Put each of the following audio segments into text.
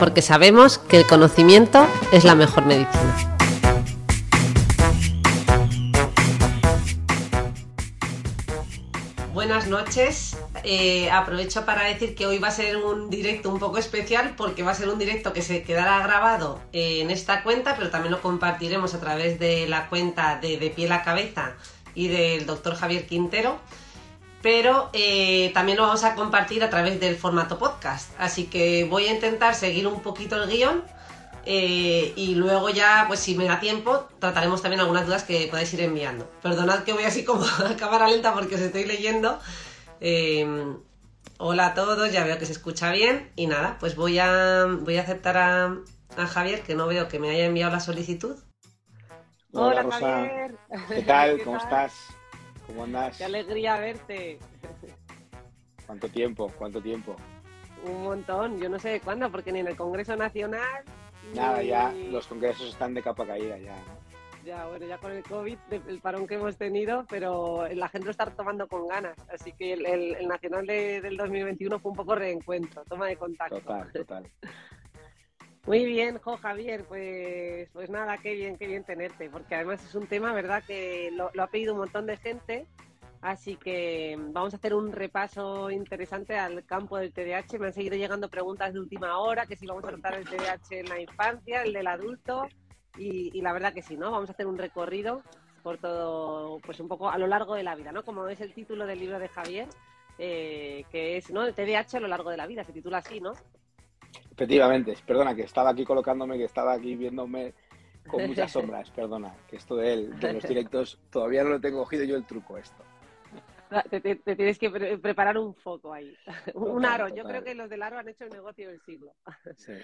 Porque sabemos que el conocimiento es la mejor medicina. Buenas noches. Eh, aprovecho para decir que hoy va a ser un directo un poco especial porque va a ser un directo que se quedará grabado en esta cuenta, pero también lo compartiremos a través de la cuenta de De Piel a Cabeza y del doctor Javier Quintero pero eh, también lo vamos a compartir a través del formato podcast. Así que voy a intentar seguir un poquito el guion eh, y luego ya, pues si me da tiempo, trataremos también algunas dudas que podáis ir enviando. Perdonad que voy así como a cámara lenta porque os estoy leyendo. Eh, hola a todos, ya veo que se escucha bien y nada, pues voy a, voy a aceptar a, a Javier, que no veo que me haya enviado la solicitud. Hola, Javier. ¿Qué tal? ¿Cómo estás? ¿Cómo andas? Qué alegría verte. ¿Cuánto tiempo? ¿Cuánto tiempo? Un montón, yo no sé cuándo, porque ni en el Congreso Nacional. Nada, ni- ya los congresos están de capa caída ya. Ya, bueno, ya con el COVID, de- el parón que hemos tenido, pero la gente lo está tomando con ganas. Así que el, el- el Nacional de- del 2021 fue un poco reencuentro, toma de contacto. Total, total. Muy bien, Jo Javier, pues, pues nada, qué bien, qué bien tenerte, porque además es un tema, ¿verdad?, que lo, lo ha pedido un montón de gente, así que vamos a hacer un repaso interesante al campo del TDAH. Me han seguido llegando preguntas de última hora, que si vamos a tratar el TDAH en la infancia, el del adulto, y, la verdad que sí, ¿no? Vamos a hacer un recorrido por todo, pues un poco a lo largo de la vida, ¿no? Como es el título del libro de Javier, eh, que es, ¿no? El TDAH a lo largo de la vida, se titula así, ¿no? Efectivamente, perdona que estaba aquí colocándome, que estaba aquí viéndome con muchas sombras, perdona, que esto de, él, de los directos todavía no lo tengo cogido yo el truco esto. Te, te- te tienes que pre- preparar un foco ahí. un Total, aro. Yo creo que los del aro han hecho el negocio del siglo. Sí,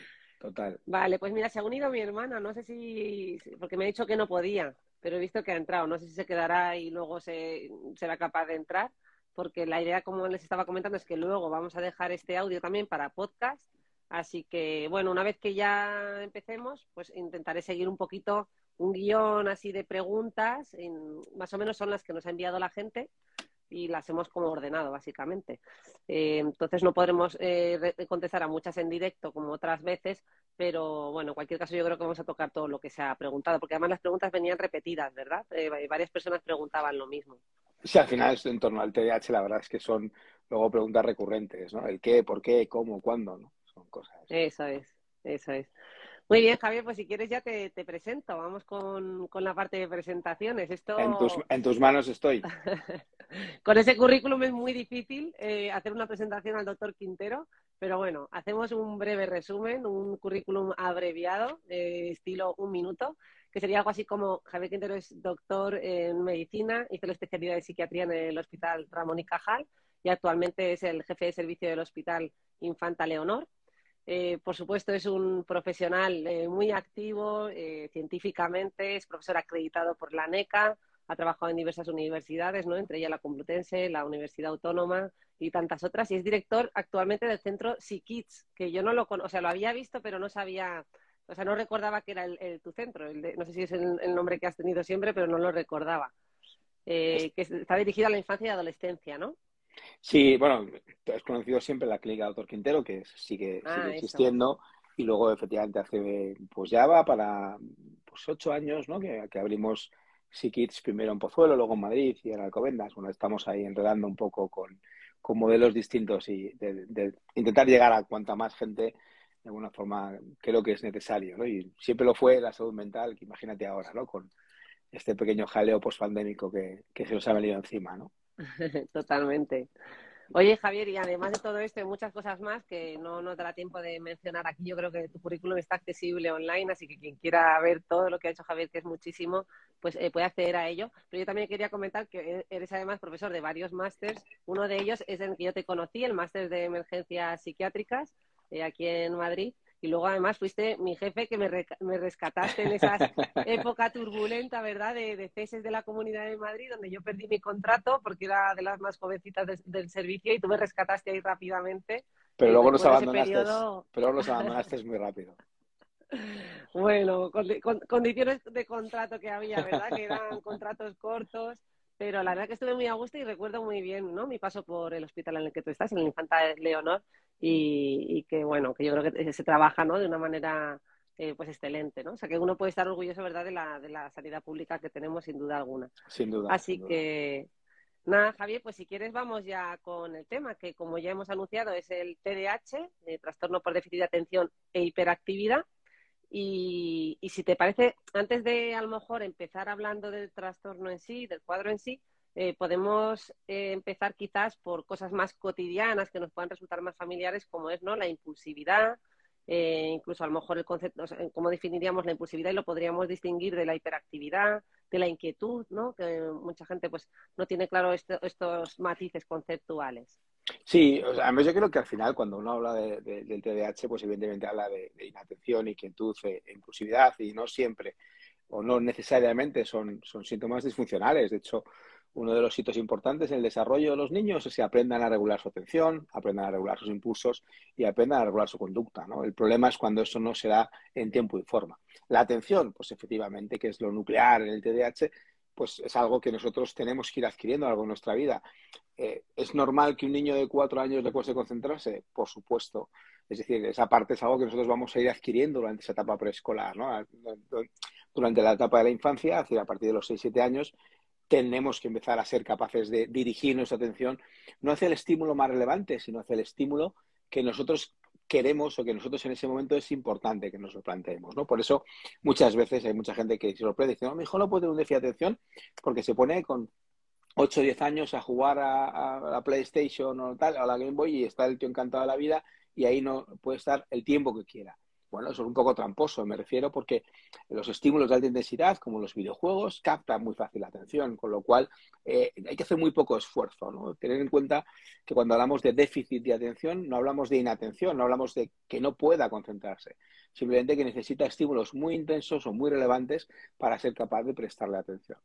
total. Vale, pues mira, se ha unido mi hermana. No sé si. Porque me ha dicho que no podía, pero he visto que ha entrado. No sé si se quedará y luego se, será capaz de entrar. Porque la idea, como les estaba comentando, es que luego vamos a dejar este audio también para podcast. Así que, bueno, una vez que ya empecemos, pues intentaré seguir un poquito un guion así de preguntas. en- más o menos son las que nos ha enviado la gente y las hemos como ordenado, básicamente. Eh, entonces no podremos eh, contestar a muchas en directo como otras veces, pero bueno, en cualquier caso yo creo que vamos a tocar todo lo que se ha preguntado, porque además las preguntas venían repetidas, ¿verdad? Eh, varias personas preguntaban lo mismo. Sí, al final en torno al TDAH la verdad es que son luego preguntas recurrentes, ¿no? El qué, por qué, cómo, cuándo, ¿no? Cosas. Eso es, eso es. Muy bien, Javier, pues si quieres ya te, te presento. Vamos con, con la parte de presentaciones. Esto... En tus, en tus manos estoy. Con ese currículum es muy difícil eh, hacer una presentación al doctor Quintero, pero bueno, hacemos un breve resumen, un currículum abreviado, eh, estilo un minuto, que sería algo así como Javier Quintero es doctor en medicina, hizo la especialidad de psiquiatría en el Hospital Ramón y Cajal y actualmente es el jefe de servicio del Hospital Infanta Leonor. Eh, por supuesto, es un profesional eh, muy activo eh, científicamente, es profesor acreditado por la NECA, ha trabajado en diversas universidades, ¿no? entre ellas la Complutense, la Universidad Autónoma y tantas otras, y es director actualmente del centro SiKids, que yo no lo conozco, o sea, lo había visto, pero no sabía, o sea, no recordaba que era el, el- tu centro, el de- no sé si es el, el nombre que has tenido siempre, pero no lo recordaba. Que es- está dirigido a la infancia y adolescencia, ¿no? Sí, bueno, es conocido siempre la clínica Doctor Quintero, que sigue, Ah, sigue existiendo, y luego efectivamente hace, pues ya va para pues ocho años, ¿no? Que, que abrimos SiKids primero en Pozuelo, luego en Madrid y en Alcobendas. Bueno, estamos ahí enredando un poco con, con modelos distintos y de, de intentar llegar a cuanta más gente de alguna forma creo que es necesario, ¿no? Y siempre lo fue la salud mental, que imagínate ahora, ¿no? Con este pequeño jaleo pospandémico que, que se nos ha venido encima, ¿no? Totalmente. Oye, Javier, y además de todo esto, hay muchas cosas más que no nos dará tiempo de mencionar aquí. Yo creo que tu currículum está accesible online, así que quien quiera ver todo lo que ha hecho Javier, que es muchísimo, pues eh, puede acceder a ello. Pero yo también quería comentar que eres además profesor de varios másters. Uno de ellos es el que yo te conocí, el máster de emergencias psiquiátricas, eh, aquí en Madrid. Y luego además fuiste mi jefe que me, me rescataste en esa época turbulenta, ¿verdad? De, de, ceses de la Comunidad de Madrid, donde yo perdí mi contrato porque era de las más jovencitas del servicio y tú me rescataste ahí rápidamente. Pero luego nos abandonaste, periodo... pero nos abandonaste muy rápido. Bueno, con, con, condiciones de contrato que había, ¿verdad? Que eran contratos cortos, pero la verdad que estuve muy a gusto y recuerdo muy bien, ¿no? Mi paso por el hospital en el que tú estás, en el Infanta Leonor, y, que bueno, que yo creo que se trabaja ¿no? de una manera eh, pues excelente, ¿no? O sea que uno puede estar orgulloso, ¿verdad?, de la, de la sanidad pública que tenemos sin duda alguna. Sin duda. Así que, nada, Javier, pues si quieres vamos ya con el tema, que como ya hemos anunciado es el TDAH, eh, trastorno por déficit de atención e hiperactividad. Y, y si te parece, antes de a lo mejor empezar hablando del trastorno en sí, del cuadro en sí, eh, podemos eh, empezar quizás por cosas más cotidianas que nos puedan resultar más familiares, como es ¿no? la impulsividad, eh, incluso a lo mejor el concepto, o cómo definiríamos la impulsividad y lo podríamos distinguir de la hiperactividad, de la inquietud, ¿no? que mucha gente pues no tiene claro estos matices conceptuales. Sí, o sea, yo creo que al final cuando uno habla de, del TDAH, pues evidentemente habla de, de inatención, inquietud e impulsividad y no siempre o no necesariamente son, son síntomas disfuncionales. De hecho, uno de los hitos importantes en el desarrollo de los niños es que aprendan a regular su atención, aprendan a regular sus impulsos y aprendan a regular su conducta. El problema es cuando eso no se da en tiempo y forma. La atención, pues efectivamente, que es lo nuclear en el TDAH, pues es algo que nosotros tenemos que ir adquiriendo a lo largo de nuestra vida. Eh, ¿Es normal que un niño de cuatro años le cueste concentrarse? Por supuesto. Es decir, esa parte es algo que nosotros vamos a ir adquiriendo durante esa etapa preescolar. Durante la etapa de la infancia, a partir de los seis, siete años, tenemos que empezar a ser capaces de dirigir nuestra atención no hacia el estímulo más relevante, sino hacia el estímulo que nosotros queremos o que nosotros en ese momento es importante que nos lo planteemos, ¿no? Por eso muchas veces hay mucha gente que se sorprende y dice, no, mi hijo no puede tener un déficit de atención porque se pone con 8 o 10 años a jugar a, a, la PlayStation o tal, a la Game Boy y está el tío encantado de la vida y ahí no puede estar el tiempo que quiera. Bueno, es un poco tramposo, me refiero, porque los estímulos de alta intensidad, como los videojuegos, captan muy fácil la atención, con lo cual eh, hay que hacer muy poco esfuerzo. ¿no? Tener en cuenta que cuando hablamos de déficit de atención, no hablamos de inatención, no hablamos de que no pueda concentrarse, simplemente que necesita estímulos muy intensos o muy relevantes para ser capaz de prestarle atención.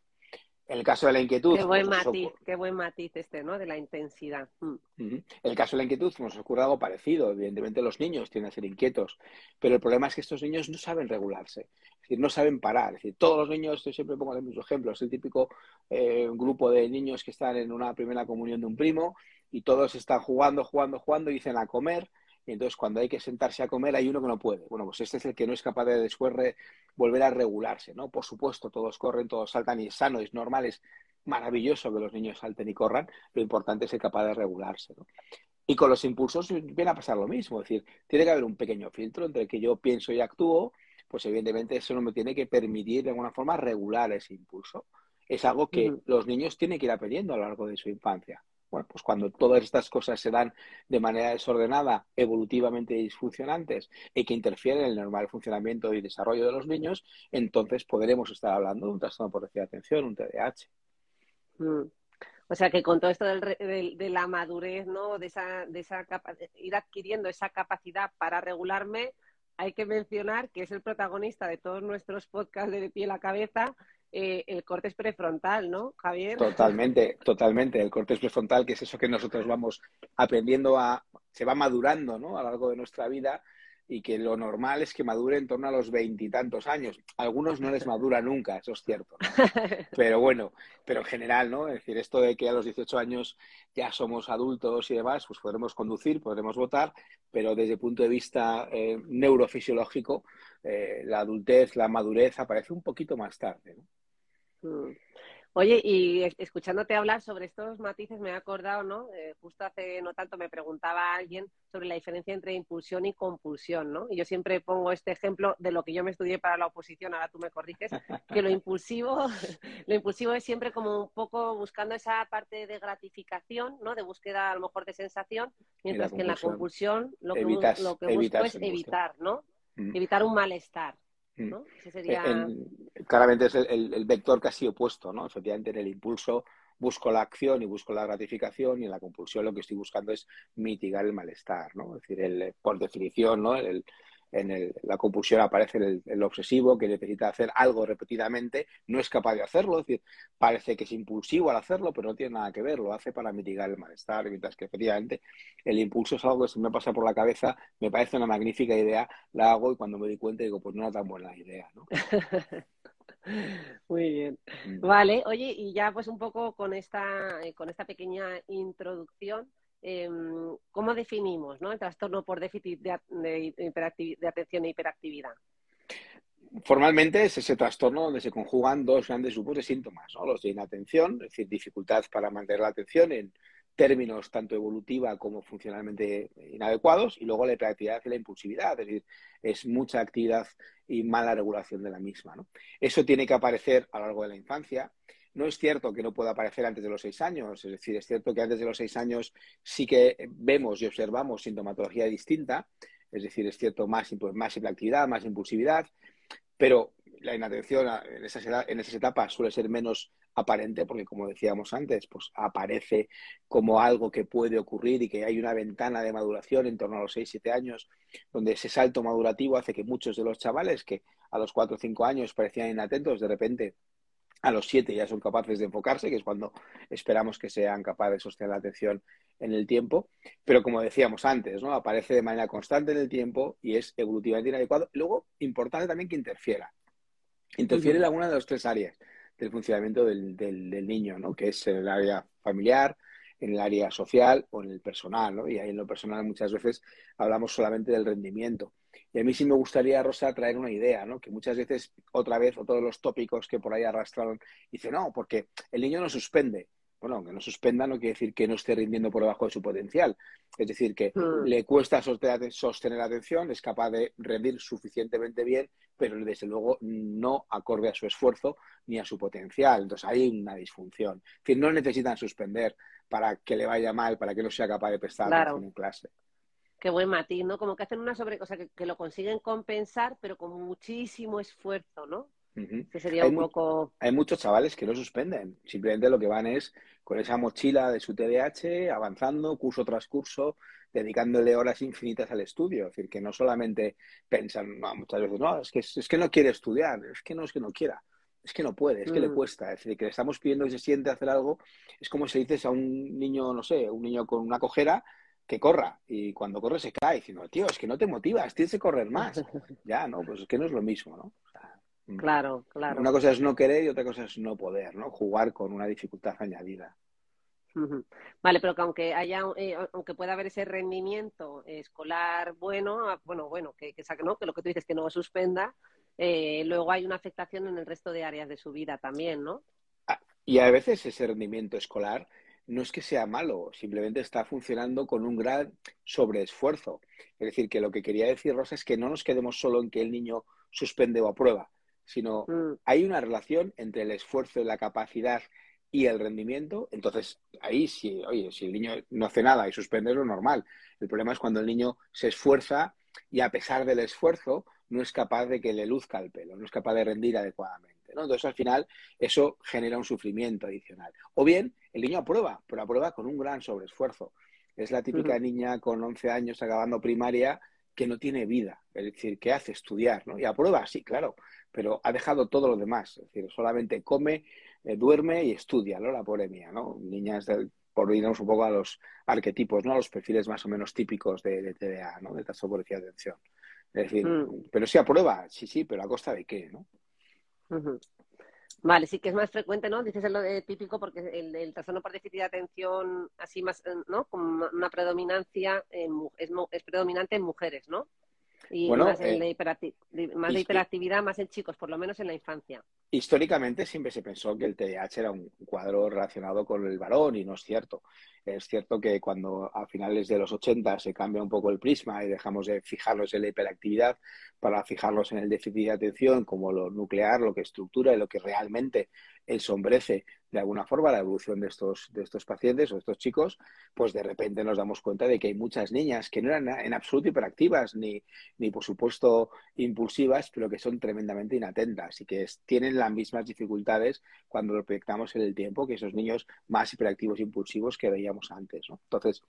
En el caso de la inquietud. Qué buen pues matiz, qué buen matiz este, ¿no? De la intensidad. Mm. En el caso de la inquietud nos ocurre algo parecido. Evidentemente los niños tienen a ser inquietos, pero el problema es que estos niños no saben regularse, es decir, no saben parar. Es decir, todos los niños, yo siempre pongo el mismo ejemplo, es el típico eh, grupo de niños que están en una primera comunión de un primo y todos están jugando, jugando, jugando y dicen a comer y entonces cuando hay que sentarse a comer hay uno que no puede. Bueno, pues este es el que no es capaz de después volver a regularse, ¿no? Por supuesto, todos corren, todos saltan y es sano, es normal, es maravilloso que los niños salten y corran, lo importante es ser capaz de regularse, ¿no? Y con los impulsos viene a pasar lo mismo, es decir, tiene que haber un pequeño filtro entre el que yo pienso y actúo, pues evidentemente eso no me tiene que permitir de alguna forma regular ese impulso. Es algo que los niños tienen que ir aprendiendo a lo largo de su infancia. Bueno, pues cuando todas estas cosas se dan de manera desordenada, evolutivamente disfuncionantes y que interfieren en el normal funcionamiento y desarrollo de los niños, entonces podremos estar hablando de un trastorno por déficit de atención, un TDAH. Mm. O sea que con todo esto de, la madurez, ¿no? De esa, de ir adquiriendo esa capacidad para regularme, hay que mencionar que es el protagonista de todos nuestros podcasts de, de pie a la cabeza eh, el corte prefrontal, ¿no, Javier? Totalmente, totalmente. El corte prefrontal, que es eso que nosotros vamos aprendiendo a, se va madurando, ¿no? A lo largo de nuestra vida y que lo normal es que madure en torno a los veintitantos años. algunos no les madura nunca, eso es cierto. Pero bueno, pero en general, ¿no? Es decir, esto de que a los 18 años ya somos adultos y demás, pues podremos conducir, podremos votar, pero desde el punto de vista eh, neurofisiológico, eh, la adultez, la madurez aparece un poquito más tarde, ¿no? Mm. Oye, y escuchándote hablar sobre estos matices me he acordado, ¿no? Eh, justo hace no tanto me preguntaba alguien sobre la diferencia entre impulsión y compulsión, ¿no? Y yo siempre pongo este ejemplo de lo que yo me estudié para la oposición, ahora tú me corriges, que lo impulsivo, lo impulsivo es siempre como un poco buscando esa parte de gratificación, ¿no? De búsqueda a lo mejor de sensación, mientras que en la compulsión lo que, lo que busco es evitar, ¿no? Mm. Evitar un malestar. Mm. claramente es el, vector casi opuesto, ¿no? Efectivamente, en el impulso busco la acción y busco la gratificación y en la compulsión lo que estoy buscando es mitigar el malestar, ¿no? Es decir, el, por definición, ¿no? El, en la compulsión aparece el, obsesivo que necesita hacer algo repetidamente, no es capaz de hacerlo, es decir, parece que es impulsivo al hacerlo, pero no tiene nada que ver, lo hace para mitigar el malestar, mientras que efectivamente el impulso es algo que se me pasa por la cabeza, me parece una magnífica idea, la hago y cuando me doy cuenta digo, pues no era tan buena idea, ¿no? Muy bien. Mm. Vale, oye, y ya pues un poco con esta, eh, con esta pequeña introducción, Em, ¿cómo definimos el trastorno por déficit de, atención e hiperactividad? Formalmente es ese trastorno donde se conjugan dos grandes grupos de síntomas, ¿no? los de inatención, es decir, dificultad para mantener la atención en términos tanto evolutiva como funcionalmente inadecuados, y luego la hiperactividad y la impulsividad, es decir, es mucha actividad y mala regulación de la misma. Eso tiene que aparecer a lo largo de la infancia no es cierto que no pueda aparecer antes de los seis años, es decir, es cierto que antes de los seis años sí que vemos y observamos sintomatología distinta, es decir, es cierto más, más más impulsividad, pero la inatención en esas, en esas etapas suele ser menos aparente porque, como decíamos antes, pues aparece como algo que puede ocurrir y que hay una ventana de maduración en torno a los 6-7 años donde ese salto madurativo hace que muchos de los chavales que a los 4 o 5 años parecían inatentos, de repente a los siete ya son capaces de enfocarse, que es cuando esperamos que sean capaces de sostener la atención en el tiempo. Pero como decíamos antes, ¿no? aparece de manera constante en el tiempo y es evolutivamente inadecuado. Luego, importante también que interfiera. Interfiere en alguna de las tres áreas del funcionamiento del, del, niño, ¿no? que es en el área familiar, en el área social o en el personal. ¿no? Y ahí en lo personal muchas veces hablamos solamente del rendimiento. Y a mí sí me gustaría, Rosa, traer una idea, ¿no? Que muchas veces, otra vez, o todos los tópicos que por ahí arrastraron, dice, no, porque el niño no suspende. Bueno, que no suspenda no quiere decir que no esté rindiendo por debajo de su potencial. Es decir, que hmm. le cuesta sostener, sostener atención, es capaz de rendir suficientemente bien, pero desde luego no acorde a su esfuerzo ni a su potencial. Entonces hay una disfunción. Es decir, no necesitan suspender para que le vaya mal, para que no sea capaz de prestar atención en clase. Qué buen matiz, ¿no? Como que hacen una sobre, cosa que, lo consiguen compensar, pero con muchísimo esfuerzo, ¿no? Que sería un poco. Hay muchos chavales que no suspenden. Simplemente lo que van es con esa mochila de su TDAH, avanzando curso tras curso, dedicándole horas infinitas al estudio. Es decir, que no solamente piensan, muchas veces, no, es que, es que no quiere estudiar, es que no es que no quiera es que no puede, es que le mm. cuesta. Es decir, que le estamos pidiendo que se siente a hacer algo. Es como si dices a un niño, no sé, un niño con una cojera, que corra y cuando corre se cae diciendo, tío, es que no te motivas, tienes que correr más. ya, ¿no? Pues es que no es lo mismo, ¿no? Mm, claro, claro. Una cosa es no querer y otra cosa es no poder, ¿no? Jugar con una dificultad añadida. Vale, pero que aunque haya, eh, aunque pueda haber ese rendimiento escolar bueno, ah, bueno, bueno, que, que, ¿no? que lo que tú dices que no suspenda, eh, luego hay una afectación en el resto de áreas de su vida también, ¿no? Ah, y a veces ese rendimiento escolar no es que sea malo, simplemente está funcionando con un gran sobreesfuerzo. Es decir, que lo que quería decir Rosa es que no nos quedemos solo en que el niño suspende o aprueba, sino mm. hay una relación entre el esfuerzo y la capacidad y el rendimiento. Entonces, ahí sí, oye, si el niño no hace nada y suspende es lo normal. El problema es cuando el niño se esfuerza y a pesar del esfuerzo no es capaz de que le luzca el pelo, no es capaz de rendir adecuadamente. Entonces, al final, eso genera un sufrimiento adicional. O bien, el niño aprueba, pero aprueba con un gran sobreesfuerzo. Es la típica niña con 11 años acabando primaria que no tiene vida, es decir, que hace estudiar, ¿no? Y aprueba, sí, claro, pero ha dejado todo lo demás, es decir, solamente come, eh, duerme y estudia, ¿no? La pobre mía, ¿no? Niñas del, por irnos un poco a los arquetipos, ¿no? A los perfiles más o menos típicos de, TDA, ¿no? De trastorno de atención. Es decir, mm. pero sí aprueba, sí, sí, pero a costa de qué, ¿no? Vale, sí que es más frecuente, ¿no? Dices lo de típico porque el, trastorno por déficit de atención, así más, ¿no? Con una predominancia, es, predominante en mujeres, ¿no? Y Bueno, más, en eh, la hiperacti- más de hiperactividad, más en chicos, por lo menos en la infancia. Históricamente siempre se pensó que el TDAH era un cuadro relacionado con el varón y no es cierto. Es cierto que cuando a finales de los 80 se cambia un poco el prisma y dejamos de fijarnos en la hiperactividad para fijarnos en el déficit de atención como lo nuclear, lo que estructura y lo que realmente ensombrece de alguna forma la evolución de estos, de estos pacientes o estos chicos, pues de repente nos damos cuenta de que hay muchas niñas que no eran en absoluto hiperactivas ni, ni por supuesto impulsivas, pero que son tremendamente inatentas y que tienen las mismas dificultades cuando lo proyectamos en el tiempo que esos niños más hiperactivos e impulsivos que veíamos antes. ¿no? Entonces,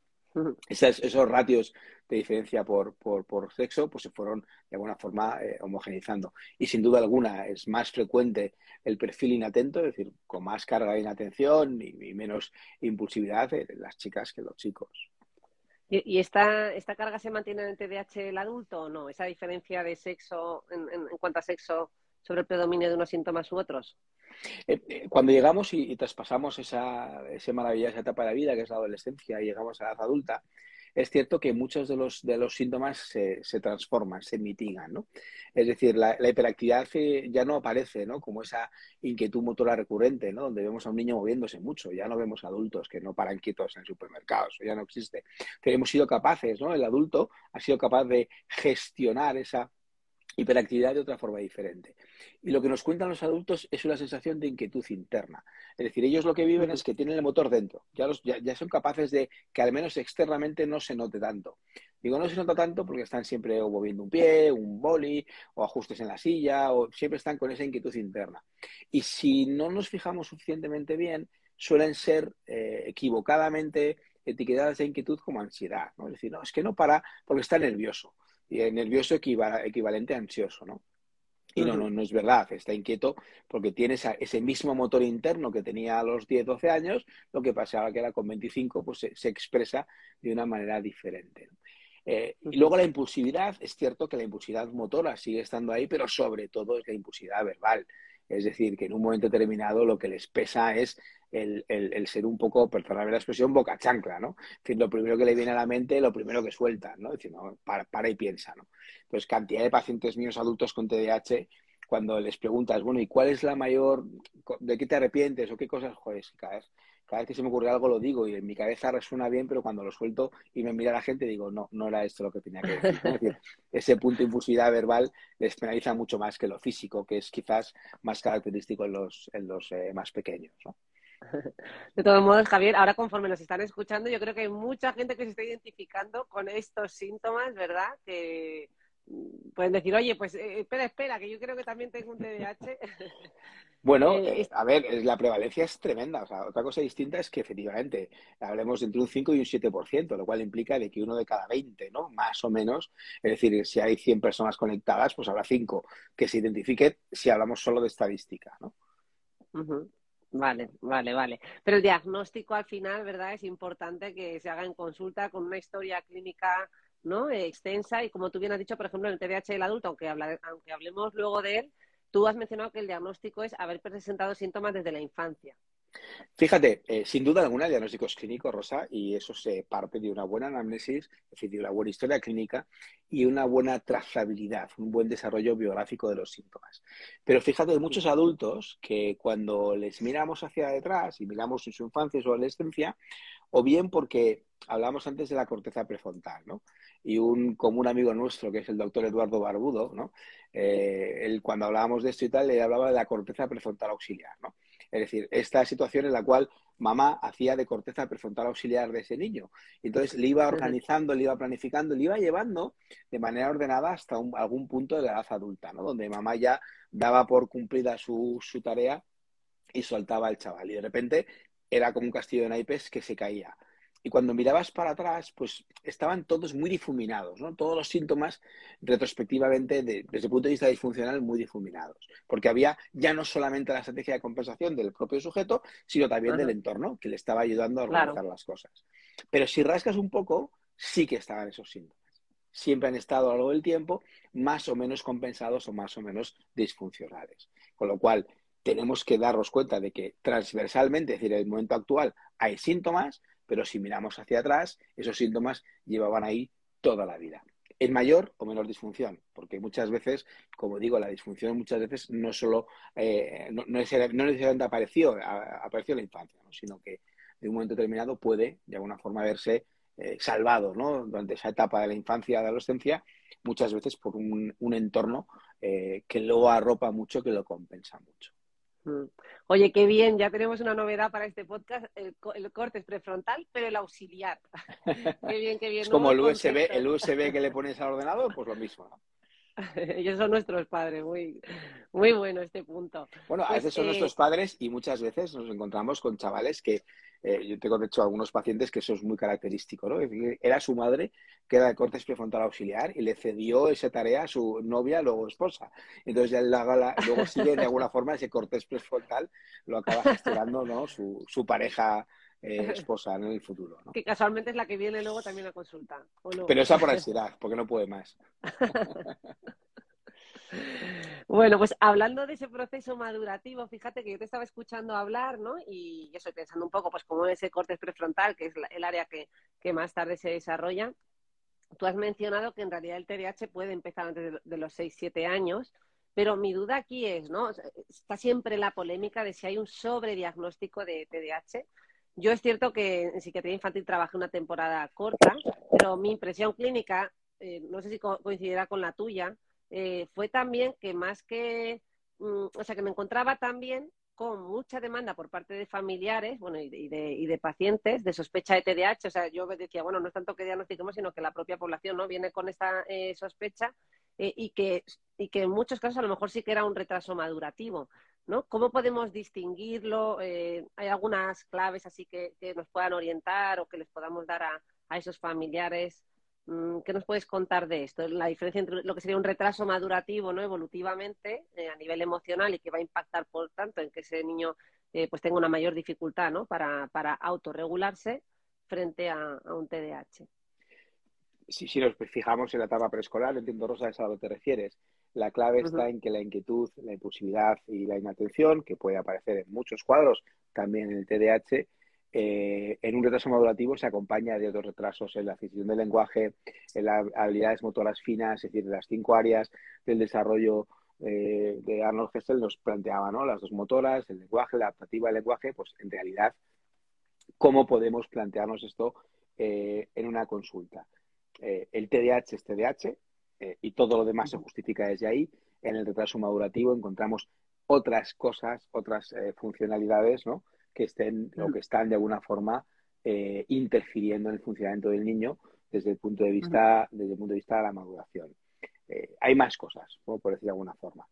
esas- esos ratios de diferencia por, por, por sexo pues se fueron de alguna forma eh, homogeneizando. Y sin duda alguna es más frecuente el perfil inatento, es decir, con más carga de inatención y, y menos impulsividad en las chicas que en los chicos. ¿Y, y esta, esta carga se mantiene en el TDAH el adulto o no? ¿Esa diferencia de sexo en, en- en cuanto a sexo sobre el predominio de unos síntomas u otros? Eh, eh, Cuando llegamos y, traspasamos esa, esa maravillosa etapa de la vida que es la adolescencia y llegamos a la edad adulta, es cierto que muchos de los, de los síntomas se, se transforman, se mitigan, ¿no? Es decir, la, la hiperactividad ya no aparece, ¿no? Como esa inquietud motora recurrente, ¿no? Donde vemos a un niño moviéndose mucho, ya no vemos adultos que no paran quietos en supermercados, ya no existe. Pero hemos sido capaces, ¿no? El adulto ha sido capaz de gestionar esa hiperactividad de otra forma diferente. Y lo que nos cuentan los adultos es una sensación de inquietud interna. Es decir, ellos lo que viven es que tienen el motor dentro. Ya, los, ya, son capaces de que al menos externamente no se note tanto. Digo, no se nota tanto porque están siempre o moviendo un pie, un boli, o ajustes en la silla, o siempre están con esa inquietud interna. Y si no nos fijamos suficientemente bien, suelen ser eh, equivocadamente etiquetadas de inquietud como ansiedad. ¿no? Es decir, no, es que no para porque está nervioso. Y el nervioso equiva- equivalente a ansioso, ¿no? Y no, no, no es verdad, está inquieto porque tiene esa- ese mismo motor interno que tenía a los 10, 12 años, lo que pasaba que era con 25, pues se, se expresa de una manera diferente. ¿no? Eh, y luego la impulsividad, es cierto que la impulsividad motora sigue estando ahí, pero sobre todo es la impulsividad verbal. Es decir, que en un momento determinado lo que les pesa es el, ser un poco, perdóname la expresión, boca chancla, ¿no? Es decir, lo primero que le viene a la mente, lo primero que sueltan, ¿no? Es para, y piensa, ¿no? Entonces, cantidad de pacientes míos adultos con TDAH, cuando les preguntas, bueno, ¿y cuál es la mayor, de qué te arrepientes o qué cosas, joder, cada vez, cada vez que se me ocurre algo lo digo y en mi cabeza resuena bien, pero cuando lo suelto y me mira la gente digo, no, no era esto lo que tenía que decir. Es decir, ese punto de impulsividad verbal les penaliza mucho más que lo físico, que es quizás más característico en los, en los eh, más pequeños, ¿no? De todos modos, Javier, ahora conforme nos están escuchando, yo creo que hay mucha gente que se está identificando con estos síntomas, ¿verdad? Que pueden decir, oye, pues eh, espera, espera, que yo creo que también tengo un TDAH. Bueno, Eh, a ver, eh, la prevalencia es tremenda. O sea, otra cosa distinta es que efectivamente hablemos de entre un 5 y un 7%, lo cual implica de que uno de cada 20, ¿no? Más o menos. Es decir, si hay 100 personas conectadas, pues habrá 5 que se identifiquen si hablamos solo de estadística, ¿no? Vale, vale, vale. Pero el diagnóstico al final, ¿verdad? Es importante que se haga en consulta con una historia clínica, ¿no? Extensa y como tú bien has dicho, por ejemplo, en el TDAH del adulto, aunque, aunque hablemos luego de él, tú has mencionado que el diagnóstico es haber presentado síntomas desde la infancia. Fíjate, eh, sin duda alguna, el diagnóstico es clínico, Rosa, y eso se parte de una buena anamnesis, es decir, de una buena historia clínica y una buena trazabilidad, un buen desarrollo biográfico de los síntomas. Pero fíjate, hay muchos adultos que cuando les miramos hacia detrás y miramos en su infancia y su adolescencia, o bien porque hablamos antes de la corteza prefrontal, ¿no? Y un común amigo nuestro, que es el doctor Eduardo Barbudo, ¿no? Eh, él, cuando hablábamos de esto y tal, le hablaba de la corteza prefrontal auxiliar, ¿no? Es decir, esta situación en la cual mamá hacía de corteza prefrontal auxiliar de ese niño. Entonces le iba organizando, le iba planificando, le iba llevando de manera ordenada hasta un- algún punto de la edad adulta, ¿no? Donde mamá ya daba por cumplida su, su tarea y soltaba al chaval. Y de repente era como un castillo de naipes que se caía. Y cuando mirabas para atrás, pues estaban todos muy difuminados, ¿no? Todos los síntomas, retrospectivamente, de- desde el punto de vista disfuncional, muy difuminados. Porque había ya no solamente la estrategia de compensación del propio sujeto, sino también del entorno, que le estaba ayudando a Claro. organizar las cosas. Pero si rascas un poco, sí que estaban esos síntomas. Siempre han estado a lo largo del tiempo más o menos compensados o más o menos disfuncionales. Con lo cual, tenemos que darnos cuenta de que transversalmente, es decir, en el momento actual, hay síntomas, pero si miramos hacia atrás, esos síntomas llevaban ahí toda la vida. en mayor o menor disfunción, porque muchas veces, como digo, la disfunción muchas veces no solo, eh, no, necesariamente apareció, apareció en la infancia, sino que de un momento determinado puede, de alguna forma, verse eh, salvado ¿no? durante esa etapa de la infancia de la adolescencia, muchas veces por un, un entorno eh, que lo arropa mucho, que lo compensa mucho. Mm. Oye, qué bien, ya tenemos una novedad para este podcast, el, corte es prefrontal, pero el auxiliar. qué bien, qué bien. Es como el USB, el USB que le pones al ordenador, pues lo mismo. Ellos son nuestros padres, muy, muy bueno este punto. Bueno, a pues, veces son nuestros eh, padres y muchas veces nos encontramos con chavales que eh, yo tengo de hecho algunos pacientes que eso es muy característico, ¿no? Era su madre que era de cortes prefrontal auxiliar y le cedió esa tarea a su novia, luego esposa. Entonces ya la, luego sigue de alguna forma ese cortes prefrontal, lo acaba gestionando ¿no? su, su pareja eh, esposa en el futuro. ¿no? Que casualmente es la que viene luego también a consultar. Pero esa por ansiedad, porque no puede más. Bueno, pues hablando de ese proceso madurativo, fíjate que yo te estaba escuchando hablar, ¿no? Y yo estoy pensando un poco, pues, como ese corte prefrontal, que es el área que, más tarde se desarrolla. Tú has mencionado que en realidad el TDAH puede empezar antes de, los 6-7 años, pero mi duda aquí es, ¿no? Está siempre la polémica de si hay un sobrediagnóstico de TDAH. Yo es cierto que en psiquiatría infantil trabajé una temporada corta, pero mi impresión clínica, eh, no sé si coincidirá con la tuya, eh, fue también que más que, mm, o sea, que me encontraba también con mucha demanda por parte de familiares bueno, y, de, y, de, pacientes de sospecha de TDAH. O sea, yo decía, bueno, no es tanto que diagnostiquemos, sino que la propia población no viene con esta eh, sospecha y, que, y que en muchos casos a lo mejor sí que era un retraso madurativo. ¿Cómo podemos distinguirlo? ¿Hay algunas claves así que, que, nos puedan orientar o que les podamos dar a, a esos familiares? Mm, ¿Qué nos puedes contar de esto? La diferencia entre lo que sería un retraso madurativo, ¿no? Evolutivamente, eh, a nivel emocional y que va a impactar, por tanto, en que ese niño eh, pues tenga una mayor dificultad, ¿no? Para, para autorregularse frente a, un TDAH. Si, si nos fijamos en la etapa preescolar, entiendo, Rosa, es a lo que te refieres. La clave está en que la inquietud, la impulsividad y la inatención, que puede aparecer en muchos cuadros, también en el TDAH, eh, en un retraso madurativo se acompaña de otros retrasos en la adquisición del lenguaje, en las habilidades motoras finas, es decir, de las cinco áreas del desarrollo eh, de Arnold Hessel nos planteaba, ¿no? Las dos motoras, el lenguaje, la adaptativa del lenguaje, pues en realidad, ¿cómo podemos plantearnos esto eh, en una consulta? el TDAH es TDAH y todo lo demás se justifica desde ahí. En el retraso madurativo encontramos otras cosas, otras funcionalidades, ¿no? que estén o que están de alguna forma eh, interfiriendo en el funcionamiento del niño desde el punto de vista, desde el punto de vista de la maduración. Eh, hay más cosas, por decir de alguna forma.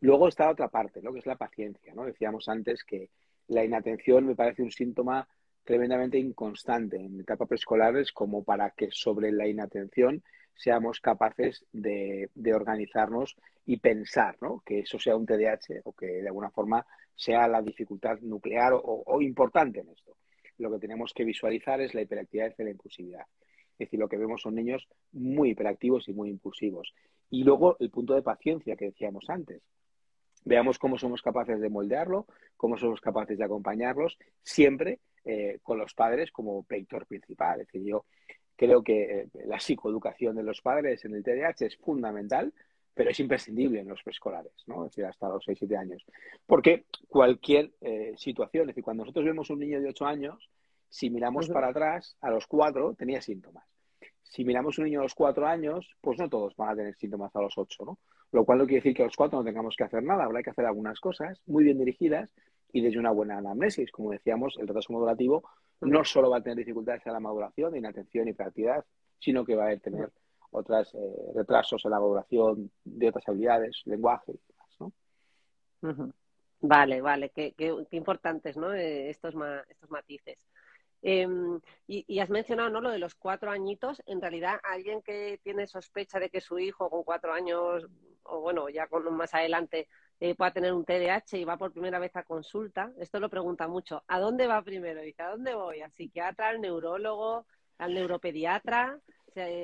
Luego está otra parte, ¿no? que es la paciencia. ¿no? Decíamos antes que la inatención me parece un síntoma tremendamente inconstante en etapa preescolares como para que sobre la inatención seamos capaces de, de organizarnos y pensar ¿no? que eso sea un TDAH o que de alguna forma sea la dificultad nuclear o, importante en esto. Lo que tenemos que visualizar es la hiperactividad y la impulsividad. Es decir, lo que vemos son niños muy hiperactivos y muy impulsivos. Y luego el punto de paciencia que decíamos antes. Veamos cómo somos capaces de moldearlo, cómo somos capaces de acompañarlos, siempre eh, con los padres como vector principal. Es decir, yo creo que eh, la psicoeducación de los padres en el TDAH es fundamental pero es imprescindible en los preescolares, ¿no? Es decir, hasta los 6-7 años. Porque cualquier eh, situación, es decir, cuando nosotros vemos un niño de 8 años, si miramos para atrás, a los 4 tenía síntomas. Si miramos un niño a los 4 años, pues no todos van a tener síntomas a los 8, ¿no? Lo cual no quiere decir que a los 4 no tengamos que hacer nada, habrá que hacer algunas cosas muy bien dirigidas y desde una buena anamnesis. Como decíamos, el retraso modulativo no solo va a tener dificultades en la maduración, inatención y hiperactividad, sino que va a tener otros eh, retrasos en la maduración de otras habilidades, lenguaje y demás, ¿no? Vale, vale, qué, qué, importantes, ¿no? Eh, estos, estos matices. Em, y, has mencionado ¿no? lo de los cuatro añitos. En realidad, alguien que tiene sospecha de que su hijo con cuatro años, o bueno, ya con más adelante, eh, pueda tener un TDAH y va por primera vez a consulta, esto lo pregunta mucho. ¿A dónde va primero? Dice, ¿a dónde voy? ¿Al psiquiatra, al neurólogo, al neuropediatra?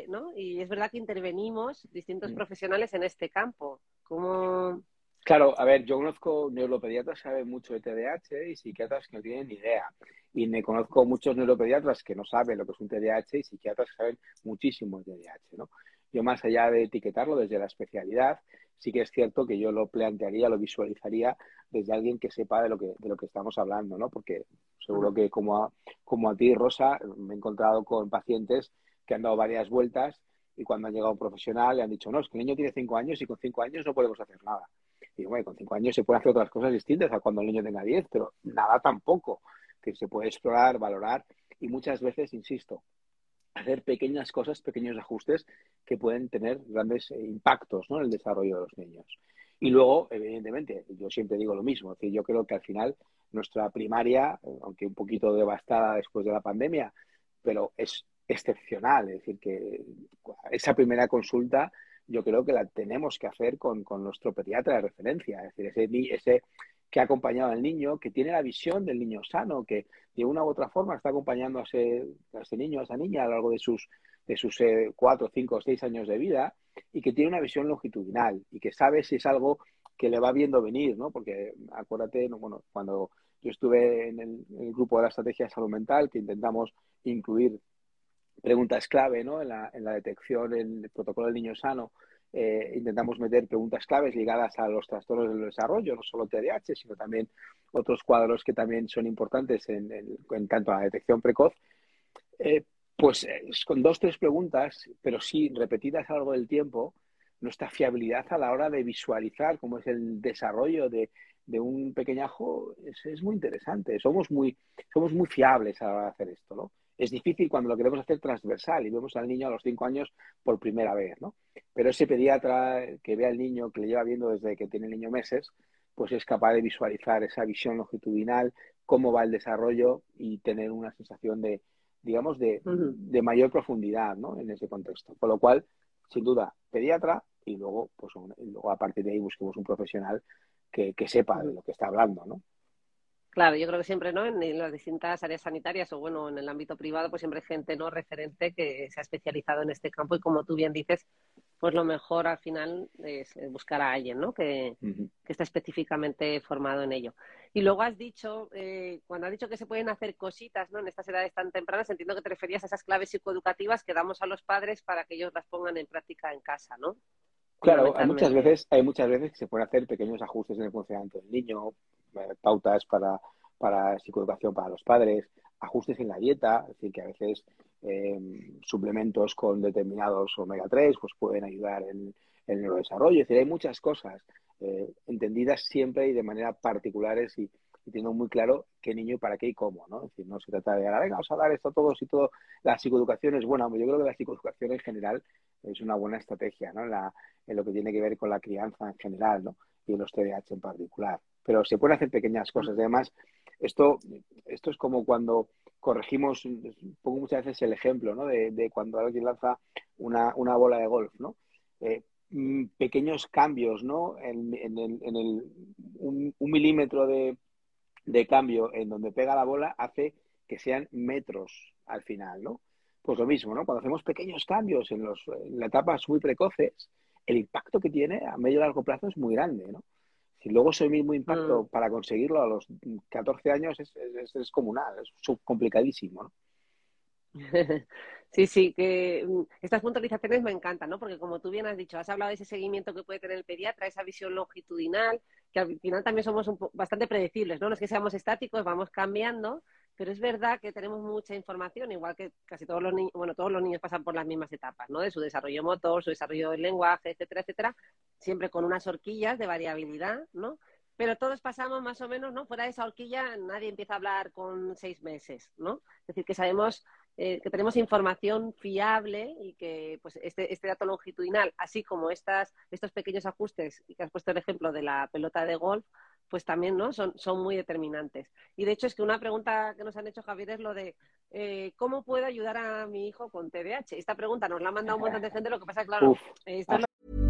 ¿no? Y es verdad que intervenimos distintos mm. profesionales en este campo. ¿Cómo... Claro, a ver, yo conozco neuropediatras que saben mucho de TDAH y psiquiatras que no tienen ni idea. Y me conozco muchos neuropediatras que no saben lo que es un TDAH y psiquiatras que saben muchísimo de TDAH, ¿no? yo más allá de etiquetarlo desde la especialidad, sí que es cierto que yo lo plantearía, lo visualizaría desde alguien que sepa de lo que, de lo que estamos hablando, ¿no? Porque seguro que como a, como a ti, Rosa, me he encontrado con pacientes que han dado varias vueltas y cuando han llegado a un profesional le han dicho, no, es que el niño tiene cinco años y con cinco años no podemos hacer nada. Y bueno, con cinco años se pueden hacer otras cosas distintas a cuando el niño tenga diez, pero nada tampoco, que se puede explorar, valorar y muchas veces, insisto, hacer pequeñas cosas, pequeños ajustes que pueden tener grandes eh, impactos ¿no? en el desarrollo de los niños. Y luego, evidentemente, yo siempre digo lo mismo, es decir, yo creo que al final nuestra primaria, aunque un poquito devastada después de la pandemia, pero es excepcional, es decir, que esa primera consulta yo creo que la tenemos que hacer con, con nuestro pediatra de referencia, es decir, ese, ese que ha acompañado al niño, que tiene la visión del niño sano, que de una u otra forma está acompañando a ese, niño, a esa niña a lo largo de sus, de sus eh, cuatro, cinco seis años de vida y que tiene una visión longitudinal y que sabe si es algo que le va viendo venir, ¿no? Porque acuérdate, bueno, cuando yo estuve en el, grupo de la estrategia de salud mental, que intentamos incluir preguntas clave, ¿no? En la, en la detección, en el protocolo del niño sano, eh, intentamos meter preguntas claves ligadas a los trastornos del desarrollo, no solo TDAH, sino también otros cuadros que también son importantes en, en, cuanto a la detección precoz. Eh, pues eh, con dos, tres preguntas, pero sí repetidas a lo largo del tiempo, nuestra fiabilidad a la hora de visualizar cómo es el desarrollo de, de un pequeñajo es, es, muy interesante. Somos muy, somos muy fiables a la hora de hacer esto, ¿no? Es difícil cuando lo queremos hacer transversal y vemos al niño a los cinco años por primera vez, ¿no? Pero ese pediatra que ve al niño, que le lleva viendo desde que tiene el niño meses, pues es capaz de visualizar esa visión longitudinal, cómo va el desarrollo y tener una sensación de, digamos, de, de mayor profundidad, ¿no? En ese contexto. Con lo cual, sin duda, pediatra y luego, pues, luego a partir de ahí busquemos un profesional que, que sepa de lo que está hablando, ¿no? Claro, yo creo que siempre, ¿no? En, las distintas áreas sanitarias o, bueno, en el ámbito privado, pues siempre hay gente, ¿no? Referente que se ha especializado en este campo y, como tú bien dices, pues lo mejor al final es buscar a alguien, ¿no? Que, que está específicamente formado en ello. Y luego has dicho, eh, cuando has dicho que se pueden hacer cositas, ¿no? En estas edades tan tempranas, entiendo que te referías a esas claves psicoeducativas que damos a los padres para que ellos las pongan en práctica en casa, ¿no? Claro, hay muchas veces, hay muchas veces que se pueden hacer pequeños ajustes en el funcionamiento del niño, pautas para, para psicoeducación para los padres, ajustes en la dieta, es decir, que a veces eh, suplementos con determinados omega 3 pues pueden ayudar en, el neurodesarrollo. Es decir, hay muchas cosas eh, entendidas siempre y de manera particulares y, y, teniendo muy claro qué niño, para qué y cómo, ¿no? Es decir, no se trata de, venga, vamos a dar esto a todos y todo. La psicoeducación es buena, yo creo que la psicoeducación en general es una buena estrategia, ¿no? La, en lo que tiene que ver con la crianza en general, ¿no? Y los TDAH en particular pero se pueden hacer pequeñas cosas. Además, esto, esto es como cuando corregimos, pongo muchas veces el ejemplo, ¿no? De, cuando alguien lanza una, una, bola de golf, ¿no? Eh, mm, pequeños cambios, ¿no? En, en el, en el un, milímetro de, de, cambio en donde pega la bola hace que sean metros al final, ¿no? Pues lo mismo, ¿no? Cuando hacemos pequeños cambios en, los, en etapas muy precoces, el impacto que tiene a medio y largo plazo es muy grande, ¿no? Si luego ese mismo impacto mm. para conseguirlo a los 14 años es, es, es comunal, es complicadísimo, ¿no? Sí, sí, que mm, estas puntualizaciones me encantan, ¿no? Porque como tú bien has dicho, has hablado de ese seguimiento que puede tener el pediatra, esa visión longitudinal, que al final también somos bastante predecibles, ¿no? No es que seamos estáticos, vamos cambiando, pero es verdad que tenemos mucha información, igual que casi todos los niños, bueno, todos los niños pasan por las mismas etapas, ¿no? De su desarrollo motor, su desarrollo del lenguaje, etcétera, etcétera, siempre con unas horquillas de variabilidad, ¿no? Pero todos pasamos más o menos, ¿no? Fuera de esa horquilla nadie empieza a hablar con seis meses, ¿no? Es decir, que sabemos eh, que tenemos información fiable y que pues este, este dato longitudinal, así como estas, estos pequeños ajustes, y que has puesto el ejemplo de la pelota de golf, pues también ¿no? son, son muy determinantes. Y de hecho es que una pregunta que nos han hecho Javier es lo de eh, ¿cómo puedo ayudar a mi hijo con TDAH? Esta pregunta nos la ha mandado un montón de gente, lo que pasa es claro, esto es lo...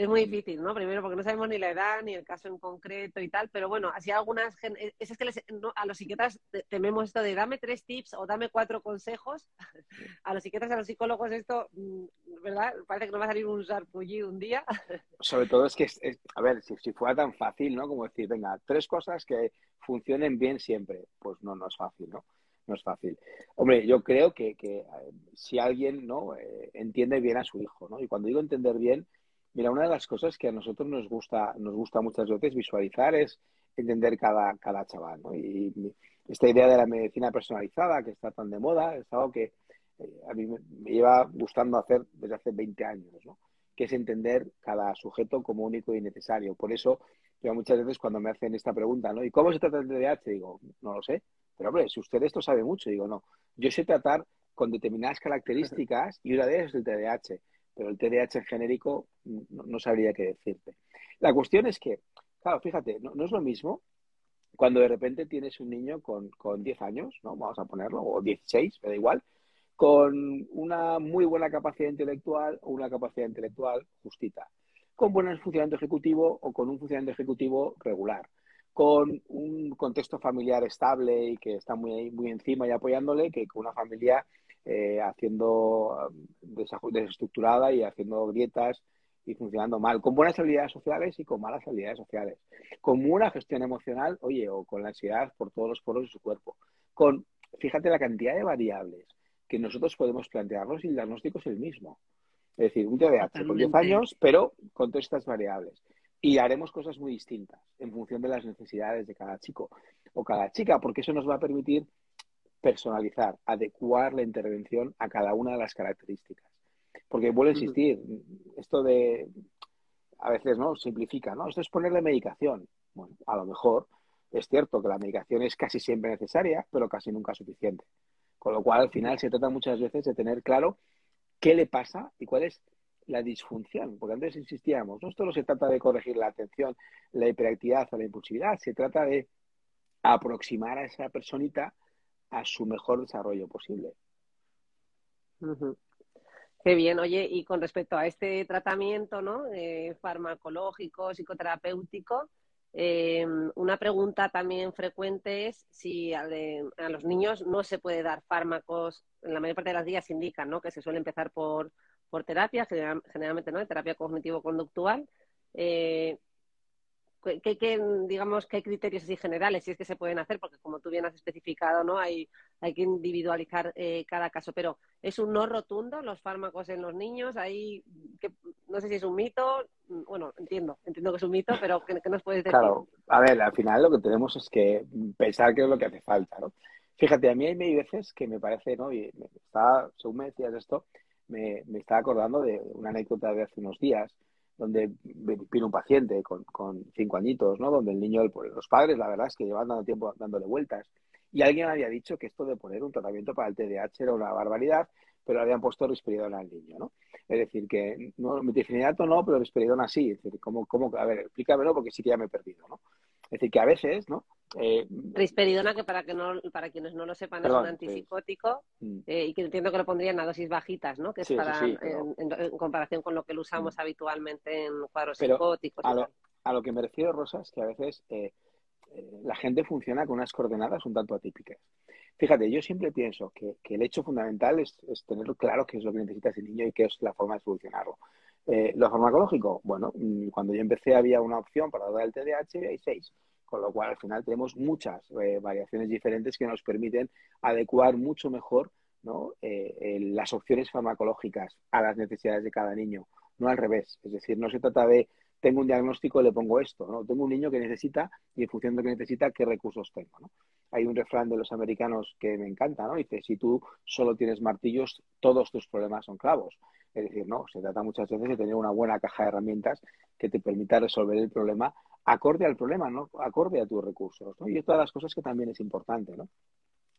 Es muy difícil, ¿no? Primero porque no sabemos ni la edad, ni el caso en concreto y tal, pero bueno, así algunas... gen- Es, que les- no, a los psiquiatras te- tememos esto de dame tres tips o dame cuatro consejos. A los psiquiatras, a los psicólogos esto, mm, ¿verdad? Parece que no va a salir un sarpullido un día. Sobre todo es que, es- es- a ver, si, si fuera tan fácil, ¿no? Como decir, venga, tres cosas que funcionen bien siempre. Pues no, no es fácil, ¿no? No es fácil. Hombre, yo creo que, que, eh, si alguien, ¿no? Eh, entiende bien a su hijo, ¿no? Y cuando digo entender bien, mira, una de las cosas que a nosotros nos gusta, nos gusta muchas veces visualizar es entender cada, cada chaval, ¿no? Y, y esta idea de la medicina personalizada que está tan de moda es algo que eh, a mí me, me lleva gustando hacer desde hace 20 años, ¿no? que es entender cada sujeto como único y necesario. Por eso, yo muchas veces cuando me hacen esta pregunta, ¿no? ¿Y cómo se trata el TDAH? Digo, no lo sé. Pero hombre, si usted esto sabe mucho, digo, no. Yo sé tratar con determinadas características y una de ellas es el TDAH. Pero el TDAH en genérico no, sabría qué decirte. La cuestión es que, claro, fíjate, no, no es lo mismo cuando de repente tienes un niño con, con 10 años, ¿no? Vamos a ponerlo, o 16, me da igual, con una muy buena capacidad intelectual o una capacidad intelectual justita, con buen funcionamiento ejecutivo o con un funcionamiento ejecutivo regular, con un contexto familiar estable y que está muy, muy encima y apoyándole, que con una familia eh, haciendo um, desestructurada y haciendo grietas y funcionando mal, con buenas habilidades sociales y con malas habilidades sociales, con buena gestión emocional, oye, o con la ansiedad por todos los poros de su cuerpo, con, fíjate la cantidad de variables que nosotros podemos plantearnos y el diagnóstico es el mismo. Es decir, un TDAH con 10 años, pero con todas estas variables. Y haremos cosas muy distintas en función de las necesidades de cada chico o cada chica, porque eso nos va a permitir personalizar, adecuar la intervención a cada una de las características. Porque vuelvo a insistir, esto de a veces no simplifica, ¿no? Esto es ponerle medicación. Bueno, a lo mejor es cierto que la medicación es casi siempre necesaria, pero casi nunca suficiente. Con lo cual, al final, se trata muchas veces de tener claro qué le pasa y cuál es la disfunción. Porque antes insistíamos, no esto no se trata de corregir la atención, la hiperactividad o la impulsividad, se trata de aproximar a esa personita a su mejor desarrollo posible. Uh. Qué bien, oye, y con respecto a este tratamiento ¿no? Eh, farmacológico, psicoterapéutico, eh, una pregunta también frecuente es si a, los niños no se puede dar fármacos, en la mayor parte de las guías indican ¿no? que se suele empezar por, por terapia, general, generalmente ¿no? terapia cognitivo-conductual. Eh, ¿qué, qué, digamos, ¿Qué criterios así generales, si es que se pueden hacer? Porque como tú bien has especificado, ¿no? hay, hay que individualizar eh, cada caso, pero ¿es un no rotundo los fármacos en los niños? Hay, que, no sé si es un mito, bueno, entiendo, entiendo que es un mito, pero ¿qué, qué nos puedes decir? Claro, a ver, al final lo que tenemos es que pensar qué es lo que hace falta, ¿no? Fíjate, a mí hay veces que me parece, ¿no? Y me está, según me decías esto, me, me estaba acordando de una anécdota de hace unos días, donde vino un paciente con, con, cinco añitos, ¿no? Donde el niño, los padres, la verdad es que llevan dando tiempo dándole vueltas. Y alguien había dicho que esto de poner un tratamiento para el TDAH era una barbaridad, pero habían puesto risperidona al niño, ¿no? Es decir, que no, metilfenidato no, pero risperidona sí. Es decir, ¿cómo, cómo? A ver, explícamelo porque sí que ya me he perdido, ¿no? Es decir, que a veces, ¿no? Eh, risperidona, que para que no, para quienes no lo sepan, perdón, es un antipsicótico sí. eh, y que entiendo que lo pondrían a dosis bajitas, ¿no? Que es sí, para, sí, pero... en, en, en, comparación con lo que lo usamos mm. habitualmente en cuadros pero psicóticos. A lo, a lo, que me refiero, Rosa, es que a veces eh, la gente funciona con unas coordenadas un tanto atípicas. Fíjate, yo siempre pienso que, que el hecho fundamental es, es, tener claro qué es lo que necesita ese niño y qué es la forma de solucionarlo. Eh, lo farmacológico, bueno, mm, cuando yo empecé había una opción para dar el TDAH y hay seis con lo cual al final tenemos muchas eh, variaciones diferentes que nos permiten adecuar mucho mejor eh, las opciones farmacológicas a las necesidades de cada niño no al revés. Es decir, no se trata de tengo un diagnóstico y le pongo esto, ¿no? Tengo un niño que necesita y en función de lo que necesita, qué recursos tengo. Hay un refrán de los americanos que me encanta, ¿no? Dice, si tú solo tienes martillos, todos tus problemas son clavos. Es decir, no, se trata muchas veces de tener una buena caja de herramientas que te permita resolver el problema acorde al problema, ¿no? Acorde a tus recursos, ¿no? Y todas las cosas que también es importante, ¿no?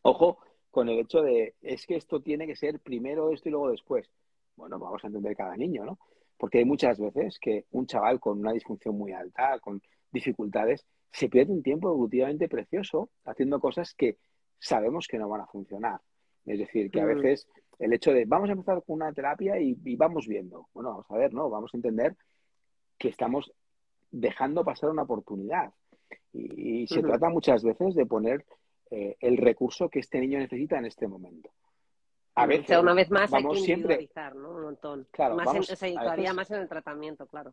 Ojo con el hecho de, es que esto tiene que ser primero esto y luego después. Bueno, vamos a entender cada niño, ¿no? Porque hay muchas veces que un chaval con una disfunción muy alta, con dificultades, se pierde un tiempo evolutivamente precioso haciendo cosas que sabemos que no van a funcionar. Es decir, que a mm. veces el hecho de vamos a empezar con una terapia y, vamos viendo. Bueno, vamos a ver, ¿no? Vamos a entender que estamos dejando pasar una oportunidad. Y, se trata muchas veces de poner eh, el recurso que este niño necesita en este momento. A veces, una vez más hay que individualizar, ¿no? Un montón. Claro, más en, todavía más en el tratamiento, claro.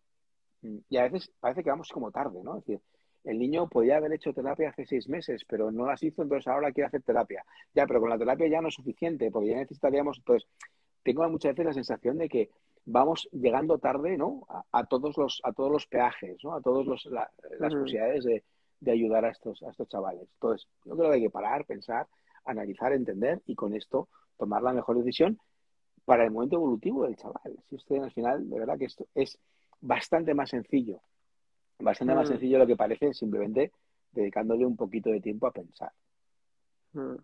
Mm, y a veces parece que vamos como tarde, ¿no? Es decir, el niño podía haber hecho terapia hace seis meses, pero no las hizo, entonces ahora quiere hacer terapia. Ya, pero con la terapia ya no es suficiente, porque ya necesitaríamos, pues, tengo muchas veces la sensación de que vamos llegando tarde, ¿no? A, todos los a todos los peajes, ¿no? A todas las posibilidades de, de, ayudar a estos a estos chavales. Entonces, yo creo que hay que parar, pensar, analizar, entender y con esto tomar la mejor decisión para el momento evolutivo del chaval. Si usted al final, de verdad que esto es bastante más sencillo, bastante más mm. sencillo de lo que parece simplemente dedicándole un poquito de tiempo a pensar. Mm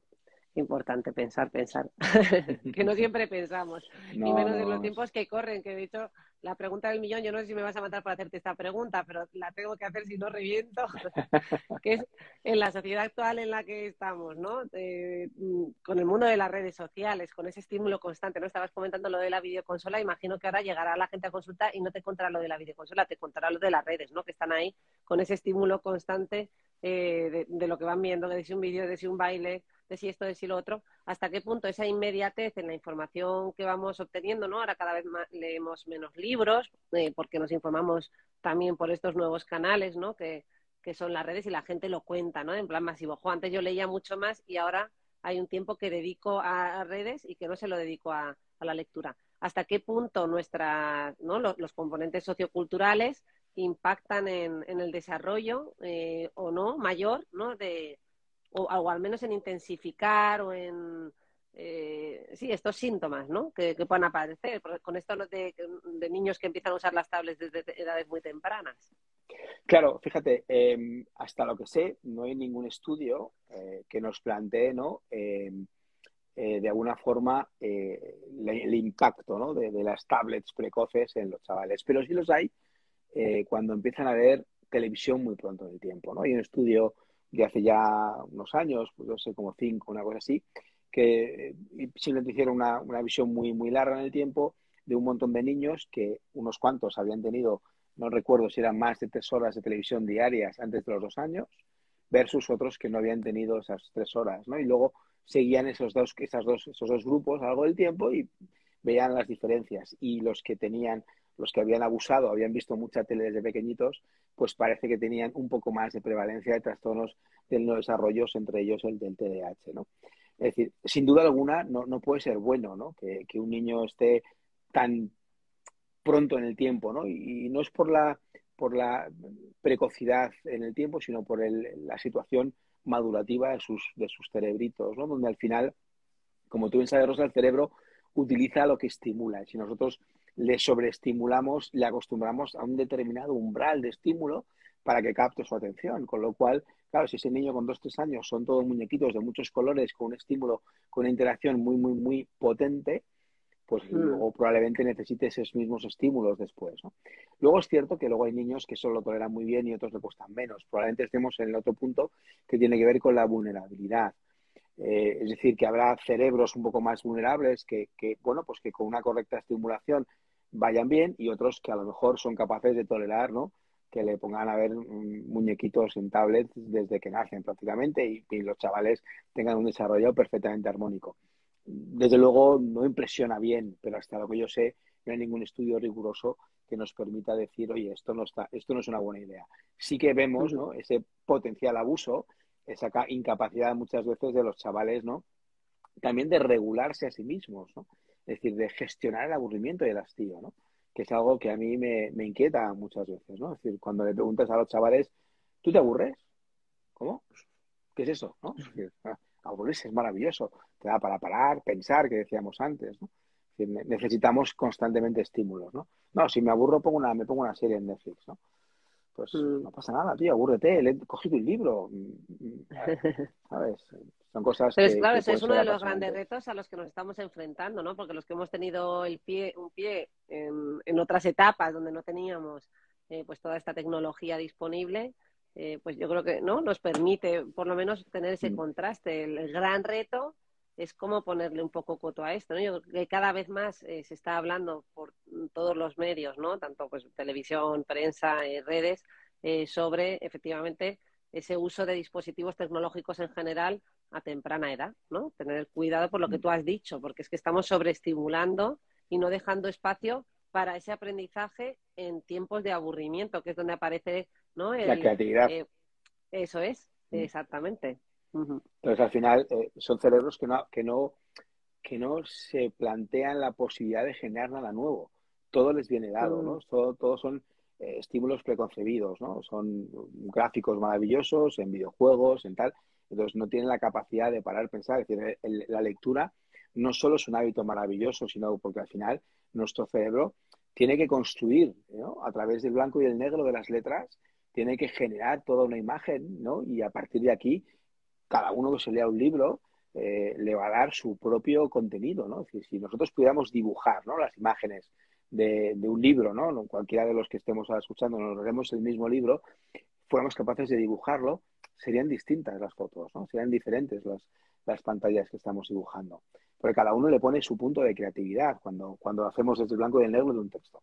importante pensar, pensar, que no siempre pensamos, ni menos en los tiempos que corren, que de hecho la pregunta del millón, yo no sé si me vas a matar para hacerte esta pregunta, pero la tengo que hacer si no reviento, que es en la sociedad actual en la que estamos, ¿no? Mm, con el mundo de las redes sociales, con ese estímulo constante, ¿no? Estabas comentando lo de la videoconsola, imagino que ahora llegará la gente a consulta y no te contará lo de la videoconsola, te contará lo de las redes, ¿no? Que están ahí con ese estímulo constante eh, de, de, lo que van viendo, de si un vídeo, de si un baile, de si esto, de si lo otro, hasta qué punto esa inmediatez en la información que vamos obteniendo, ¿no? Ahora cada vez más leemos menos libros, eh, porque nos informamos también por estos nuevos canales, ¿no? Que, que son las redes y la gente lo cuenta, ¿no? En plan masivo. antes yo leía mucho más y ahora hay un tiempo que dedico a, redes y que no se lo dedico a, la lectura. ¿Hasta qué punto nuestra, ¿no? los, componentes socioculturales impactan en, en el desarrollo eh, o no mayor ¿no? De, o, al menos en intensificar o en eh, sí, estos síntomas ¿no? que, puedan aparecer con esto de, de, niños que empiezan a usar las tablets desde edades muy tempranas. Claro, fíjate, em, hasta lo que sé, no hay ningún estudio eh, que nos plantee ¿no? Em, eh, de alguna forma el impacto ¿no? de, de, las tablets precoces en los chavales, pero sí los hay cuando empiezan a ver televisión muy pronto en el tiempo. ¿no? Hay un estudio de hace ya unos años, pues no sé, como cinco, una cosa así, que simplemente hicieron una, una visión muy, muy larga en el tiempo de un montón de niños que unos cuantos habían tenido, no recuerdo si eran más de tres horas de televisión diarias antes de los dos años, versus otros que no habían tenido esas tres horas, ¿no? Y luego seguían esos dos, esas dos, esos dos grupos a lo largo del tiempo y veían las diferencias. Y los que tenían los que habían abusado, habían visto mucha tele desde pequeñitos, pues parece que tenían un poco más de prevalencia de trastornos del no desarrollo, entre ellos el del TDAH, ¿no? Es decir, sin duda alguna no, no puede ser bueno, ¿no? Que, un niño esté tan pronto en el tiempo, ¿no? Y, no es por la, por la precocidad en el tiempo, sino por la situación madurativa de sus, de sus cerebritos, ¿no? Donde al final, como tú bien sabes, Rosa, el cerebro utiliza lo que estimula. Si nosotros le sobreestimulamos, le acostumbramos a un determinado umbral de estímulo para que capte su atención. Con lo cual, claro, si ese niño con dos, tres años son todos muñequitos de muchos colores, con un estímulo, con una interacción muy, muy, muy potente, pues luego probablemente necesite esos mismos estímulos después. Luego es cierto que luego hay niños que solo lo toleran muy bien y otros le cuestan menos. Probablemente estemos en el otro punto que tiene que ver con la vulnerabilidad. Eh, es decir, que habrá cerebros un poco más vulnerables que, que, bueno, pues que con una correcta estimulación vayan bien y otros que a lo mejor son capaces de tolerar, ¿no? Que le pongan a ver muñequitos en tablets desde que nacen prácticamente y, los chavales tengan un desarrollo perfectamente armónico. Desde luego no impresiona bien, pero hasta lo que yo sé no hay ningún estudio riguroso que nos permita decir, oye, esto no está, esto no es una buena idea. Sí que vemos, ¿no? Ese potencial abuso, esa incapacidad muchas veces de los chavales, ¿no? También de regularse a sí mismos, ¿no? Es decir, de gestionar el aburrimiento y el hastío, ¿no? que es algo que a mí me, inquieta muchas veces, ¿no? Es decir, cuando le preguntas a los chavales, ¿tú te aburres? ¿Cómo? ¿Qué es eso? ¿no? Es decir, ah, aburrirse es maravilloso, te da para parar, pensar, que decíamos antes, ¿no? Es decir, necesitamos constantemente estímulos, ¿no? No, si me aburro pongo una, me pongo una serie en Netflix, ¿no? Pues Mm. no pasa nada, tío, abúrrete, lee, coge tu libro, mm, ¿sabes? Son cosas Pero que, es claro, que ese es uno de los grandes retos a los que nos estamos enfrentando, ¿no? Porque los que hemos tenido el pie, un pie en, en otras etapas donde no teníamos eh, pues toda esta tecnología disponible, eh, pues yo creo que no nos permite por lo menos tener ese Mm. contraste. El, el gran reto es cómo ponerle un poco coto a esto, ¿no? Yo creo que cada vez más eh, se está hablando por todos los medios, ¿no? Tanto pues televisión, prensa, eh, redes, eh, sobre efectivamente ese uso de dispositivos tecnológicos en general a temprana edad, ¿no? Tener cuidado por lo que tú has dicho, porque es que estamos sobreestimulando y no dejando espacio para ese aprendizaje en tiempos de aburrimiento, que es donde aparece, ¿no? La El- creatividad. eh, eso es, Mm. exactamente. Entonces, al final, eh, son cerebros que no, que, no, que no se plantean la posibilidad de generar nada nuevo. Todo les viene dado, ¿no? Todo, todos son eh, estímulos preconcebidos, ¿no? Son gráficos maravillosos en videojuegos, en tal. Entonces, no tienen la capacidad de parar, pensar. Es decir, el- la lectura no solo es un hábito maravilloso, sino porque al final nuestro cerebro tiene que construir, ¿no? A través del blanco y el negro de las letras, tiene que generar toda una imagen, ¿no? Y a partir de aquí cada uno que se lea un libro eh, le va a dar su propio contenido, ¿no? Es decir, si nosotros pudiéramos dibujar, ¿no? Las imágenes de, de un libro, ¿no? Cualquiera de los que estemos escuchando, nos leemos el mismo libro, fuéramos capaces de dibujarlo, serían distintas las fotos, ¿no? Serían diferentes las, las pantallas que estamos dibujando. Porque cada uno le pone su punto de creatividad cuando, cuando lo hacemos desde el blanco y el negro de un texto.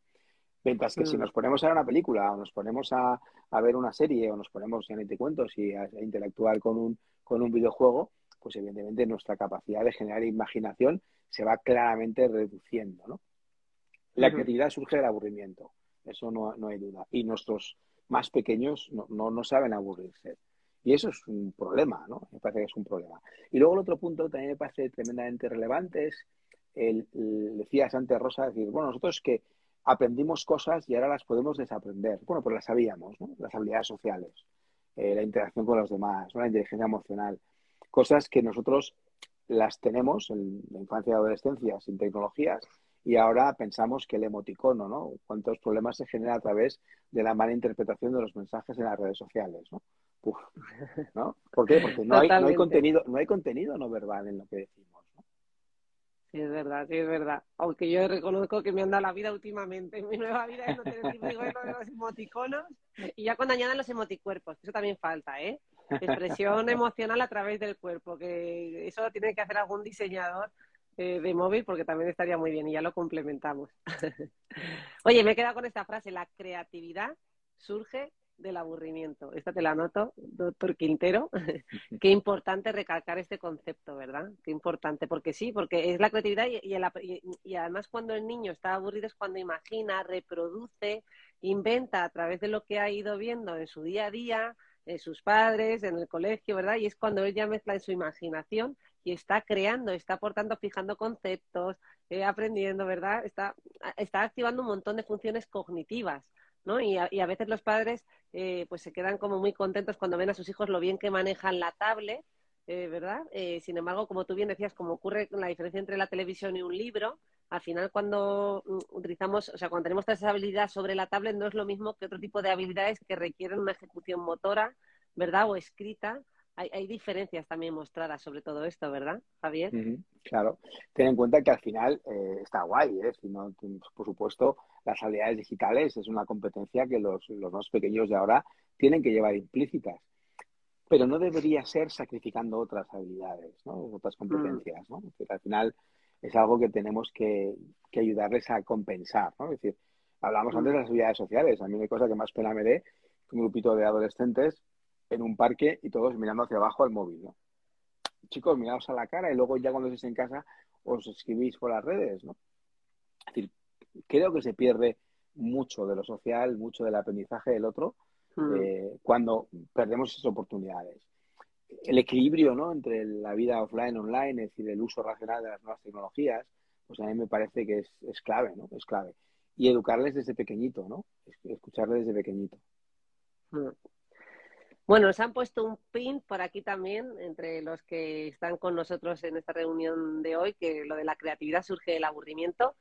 Mientras que si Mm. nos ponemos a ver una película o nos ponemos a, a ver una serie o nos ponemos, ya ni te cuento, si a, a interactuar con un, con un videojuego, pues evidentemente nuestra capacidad de generar imaginación se va claramente reduciendo, ¿no? La creatividad surge del aburrimiento, eso no, no hay duda. Y nuestros más pequeños no, no, no saben aburrirse. Y eso es un problema, ¿no? Me parece que es un problema. Y luego el otro punto también me parece tremendamente relevante es, el, el- decías antes, Rosa, decir, bueno, nosotros que aprendimos cosas y ahora las podemos desaprender. Bueno, pues las sabíamos, ¿no? Las habilidades sociales, eh, la interacción con los demás, ¿no? la inteligencia emocional. Cosas que nosotros las tenemos en la infancia y adolescencia sin tecnologías y ahora pensamos que el emoticono, ¿no? Cuántos problemas se generan a través de la mala interpretación de los mensajes en las redes sociales, ¿no? Uf, ¿no? ¿Por qué? Porque no hay, no hay contenido, no hay contenido no verbal en lo que decimos, es verdad, sí, es verdad. Aunque yo reconozco que me han dado la vida últimamente. Mi nueva vida es no tener riesgo de los emoticonos y ya cuando añadan los emoticuerpos, eso también falta, ¿eh? Expresión emocional a través del cuerpo, que eso lo tiene que hacer algún diseñador eh, de móvil porque también estaría muy bien y ya lo complementamos. Oye, me he quedado con esta frase, la creatividad surge del aburrimiento. Esta te la anoto, doctor Quintero. Qué importante recalcar este concepto, ¿verdad? Qué importante, porque sí, porque es la creatividad y, y el ap- y- y además cuando el niño está aburrido es cuando imagina, reproduce, inventa a través de lo que ha ido viendo en su día a día, en sus padres, en el colegio, ¿verdad? Y es cuando él ya mezcla en su imaginación y está creando, está aportando, fijando conceptos, eh, aprendiendo, ¿verdad? Está, está activando un montón de funciones cognitivas, ¿no? Y a, y a veces los padres eh, pues se quedan como muy contentos cuando ven a sus hijos lo bien que manejan la tablet, eh, ¿verdad? Eh, sin embargo, como tú bien decías, como ocurre con la diferencia entre la televisión y un libro, al final cuando mm, utilizamos, o sea, cuando tenemos habilidad sobre la tablet no es lo mismo que otro tipo de habilidades que requieren una ejecución motora, ¿verdad? O escrita. Hay, hay diferencias también mostradas sobre todo esto, ¿verdad, Javier? Claro, ten en cuenta que al final eh, está guay, ¿eh? Si no, por supuesto, las habilidades digitales es una competencia que los, los más pequeños de ahora tienen que llevar implícitas, pero no debería ser sacrificando otras habilidades, ¿no? Otras competencias, ¿no? Al final es algo que tenemos que, que ayudarles a compensar, ¿no? Es decir, hablamos antes de las habilidades sociales, a mí hay cosa que más pena me dé que un grupito de adolescentes en un parque y todos mirando hacia abajo al móvil, ¿no? chicos, miraos a la cara y luego ya cuando estéis en casa os escribís por las redes, ¿no? Es decir, creo que se pierde mucho de lo social, mucho del aprendizaje del otro Mm. eh, cuando perdemos esas oportunidades. El equilibrio, ¿no? Entre la vida offline online, es decir, el uso racional de las nuevas tecnologías, pues a mí me parece que es, es clave, ¿no? Es clave. y educarles desde pequeñito, ¿no? Escucharles desde pequeñito. Mm. Bueno, nos han puesto un pin por aquí también, entre los que están con nosotros en esta reunión de hoy, que lo de la creatividad surge del aburrimiento.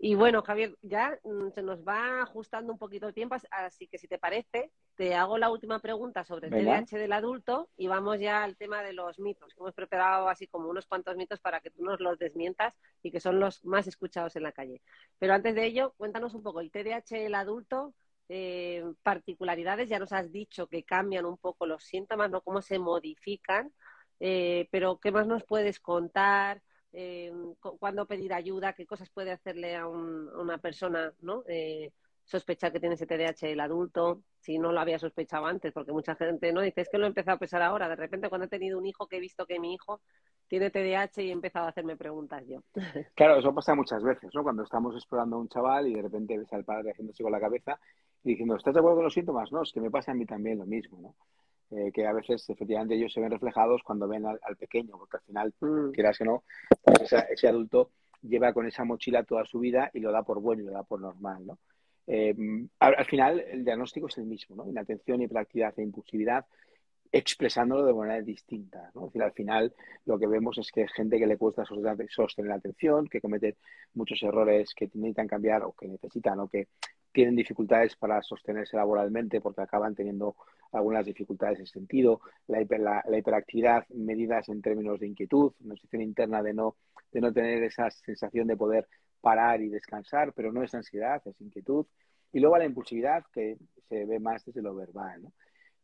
Y bueno, Javier, ya mm, se nos va ajustando un poquito el tiempo, así que si te parece, te hago la última pregunta sobre el TDAH del adulto y vamos ya al tema de los mitos, hemos preparado así como unos cuantos mitos para que tú nos los desmientas y que son los más escuchados en la calle. Pero antes de ello, cuéntanos un poco, el TDAH del adulto, eh, particularidades, ya nos has dicho que cambian un poco los síntomas, ¿no? Cómo se modifican, eh, pero ¿qué más nos puedes contar? Eh, cuándo pedir ayuda, qué cosas puede hacerle a, una persona, ¿no? Eh, sospechar que tiene ese TDAH el adulto, si no lo había sospechado antes, porque mucha gente no dice es que lo he empezado a pensar ahora. De repente, cuando he tenido un hijo, que he visto que mi hijo tiene TDAH y he empezado a hacerme preguntas yo. Claro, eso pasa muchas veces, ¿no? Cuando estamos explorando a un chaval y de repente ves al padre haciéndose con la cabeza y diciendo, ¿estás de acuerdo con los síntomas? No, es que me pasa a mí también lo mismo, ¿no? Eh, que a veces efectivamente ellos se ven reflejados cuando ven al, pequeño, porque al final, mm. quieras que no, pues ese adulto lleva con esa mochila toda su vida y lo da por bueno y lo da por normal, ¿no? Eh, al, final, el diagnóstico es el mismo, ¿no? Inatención, hiperactividad e impulsividad, expresándolo de manera distinta, ¿no? Es decir, al final lo que vemos es que hay gente que le cuesta sostener la atención, que comete muchos errores que necesitan cambiar o que necesitan o que tienen dificultades para sostenerse laboralmente porque acaban teniendo algunas dificultades en sentido, la, hiperactividad medidas en términos de inquietud, una situación interna de no, de no tener esa sensación de poder parar y descansar, pero no es ansiedad, es inquietud. Y luego la impulsividad, que se ve más desde lo verbal. ¿no?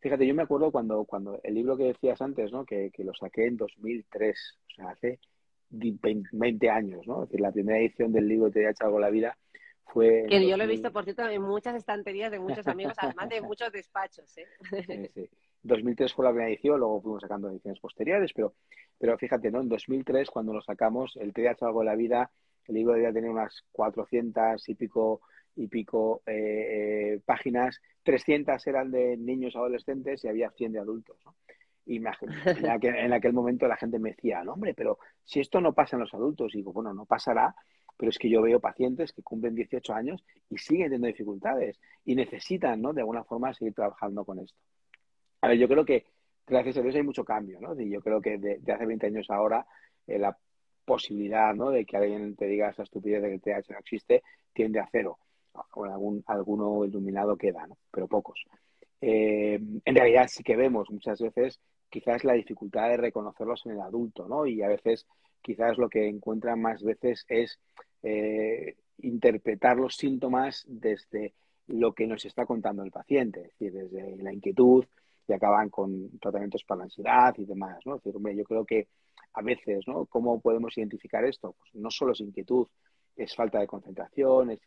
Fíjate, yo me acuerdo cuando, cuando el libro que decías antes, ¿no? que, que lo saqué en 2003, o sea, hace 20 años, ¿no? Es decir, la primera edición del libro Te he hecho algo la vida, fue que yo lo he visto, por cierto, en muchas estanterías de muchos amigos, además de muchos despachos. ¿eh? Sí, sí. 2003 fue la primera edición, luego fuimos sacando ediciones posteriores, pero, pero fíjate, ¿no? En 2003, cuando lo sacamos, el TDAH algo de la vida, el libro debía tener unas 400 y pico, y pico eh, eh, páginas, 300 eran de niños adolescentes y había 100 de adultos, ¿no? Y en aquel, en aquel momento la gente me decía, no, hombre, pero si esto no pasa en los adultos, y digo, bueno, no pasará, pero es que yo veo pacientes que cumplen 18 años y siguen teniendo dificultades y necesitan, ¿no? De alguna forma seguir trabajando con esto. A ver, yo creo que gracias a Dios hay mucho cambio, ¿no? Y yo creo que de, hace 20 años ahora eh, la posibilidad, ¿no? De que alguien te diga esa estupidez de que el TH no existe tiende a cero. Con algún, alguno iluminado queda, ¿no? Pero pocos. Eh, en realidad sí que vemos muchas veces quizás la dificultad de reconocerlos en el adulto, ¿no? Y a veces quizás lo que encuentran más veces es eh, interpretar los síntomas desde lo que nos está contando el paciente, es decir, desde la inquietud y acaban con tratamientos para la ansiedad y demás, ¿no? Es decir, hombre, yo creo que a veces, ¿no? ¿Cómo podemos identificar esto? Pues no solo es inquietud, es falta de concentración, es,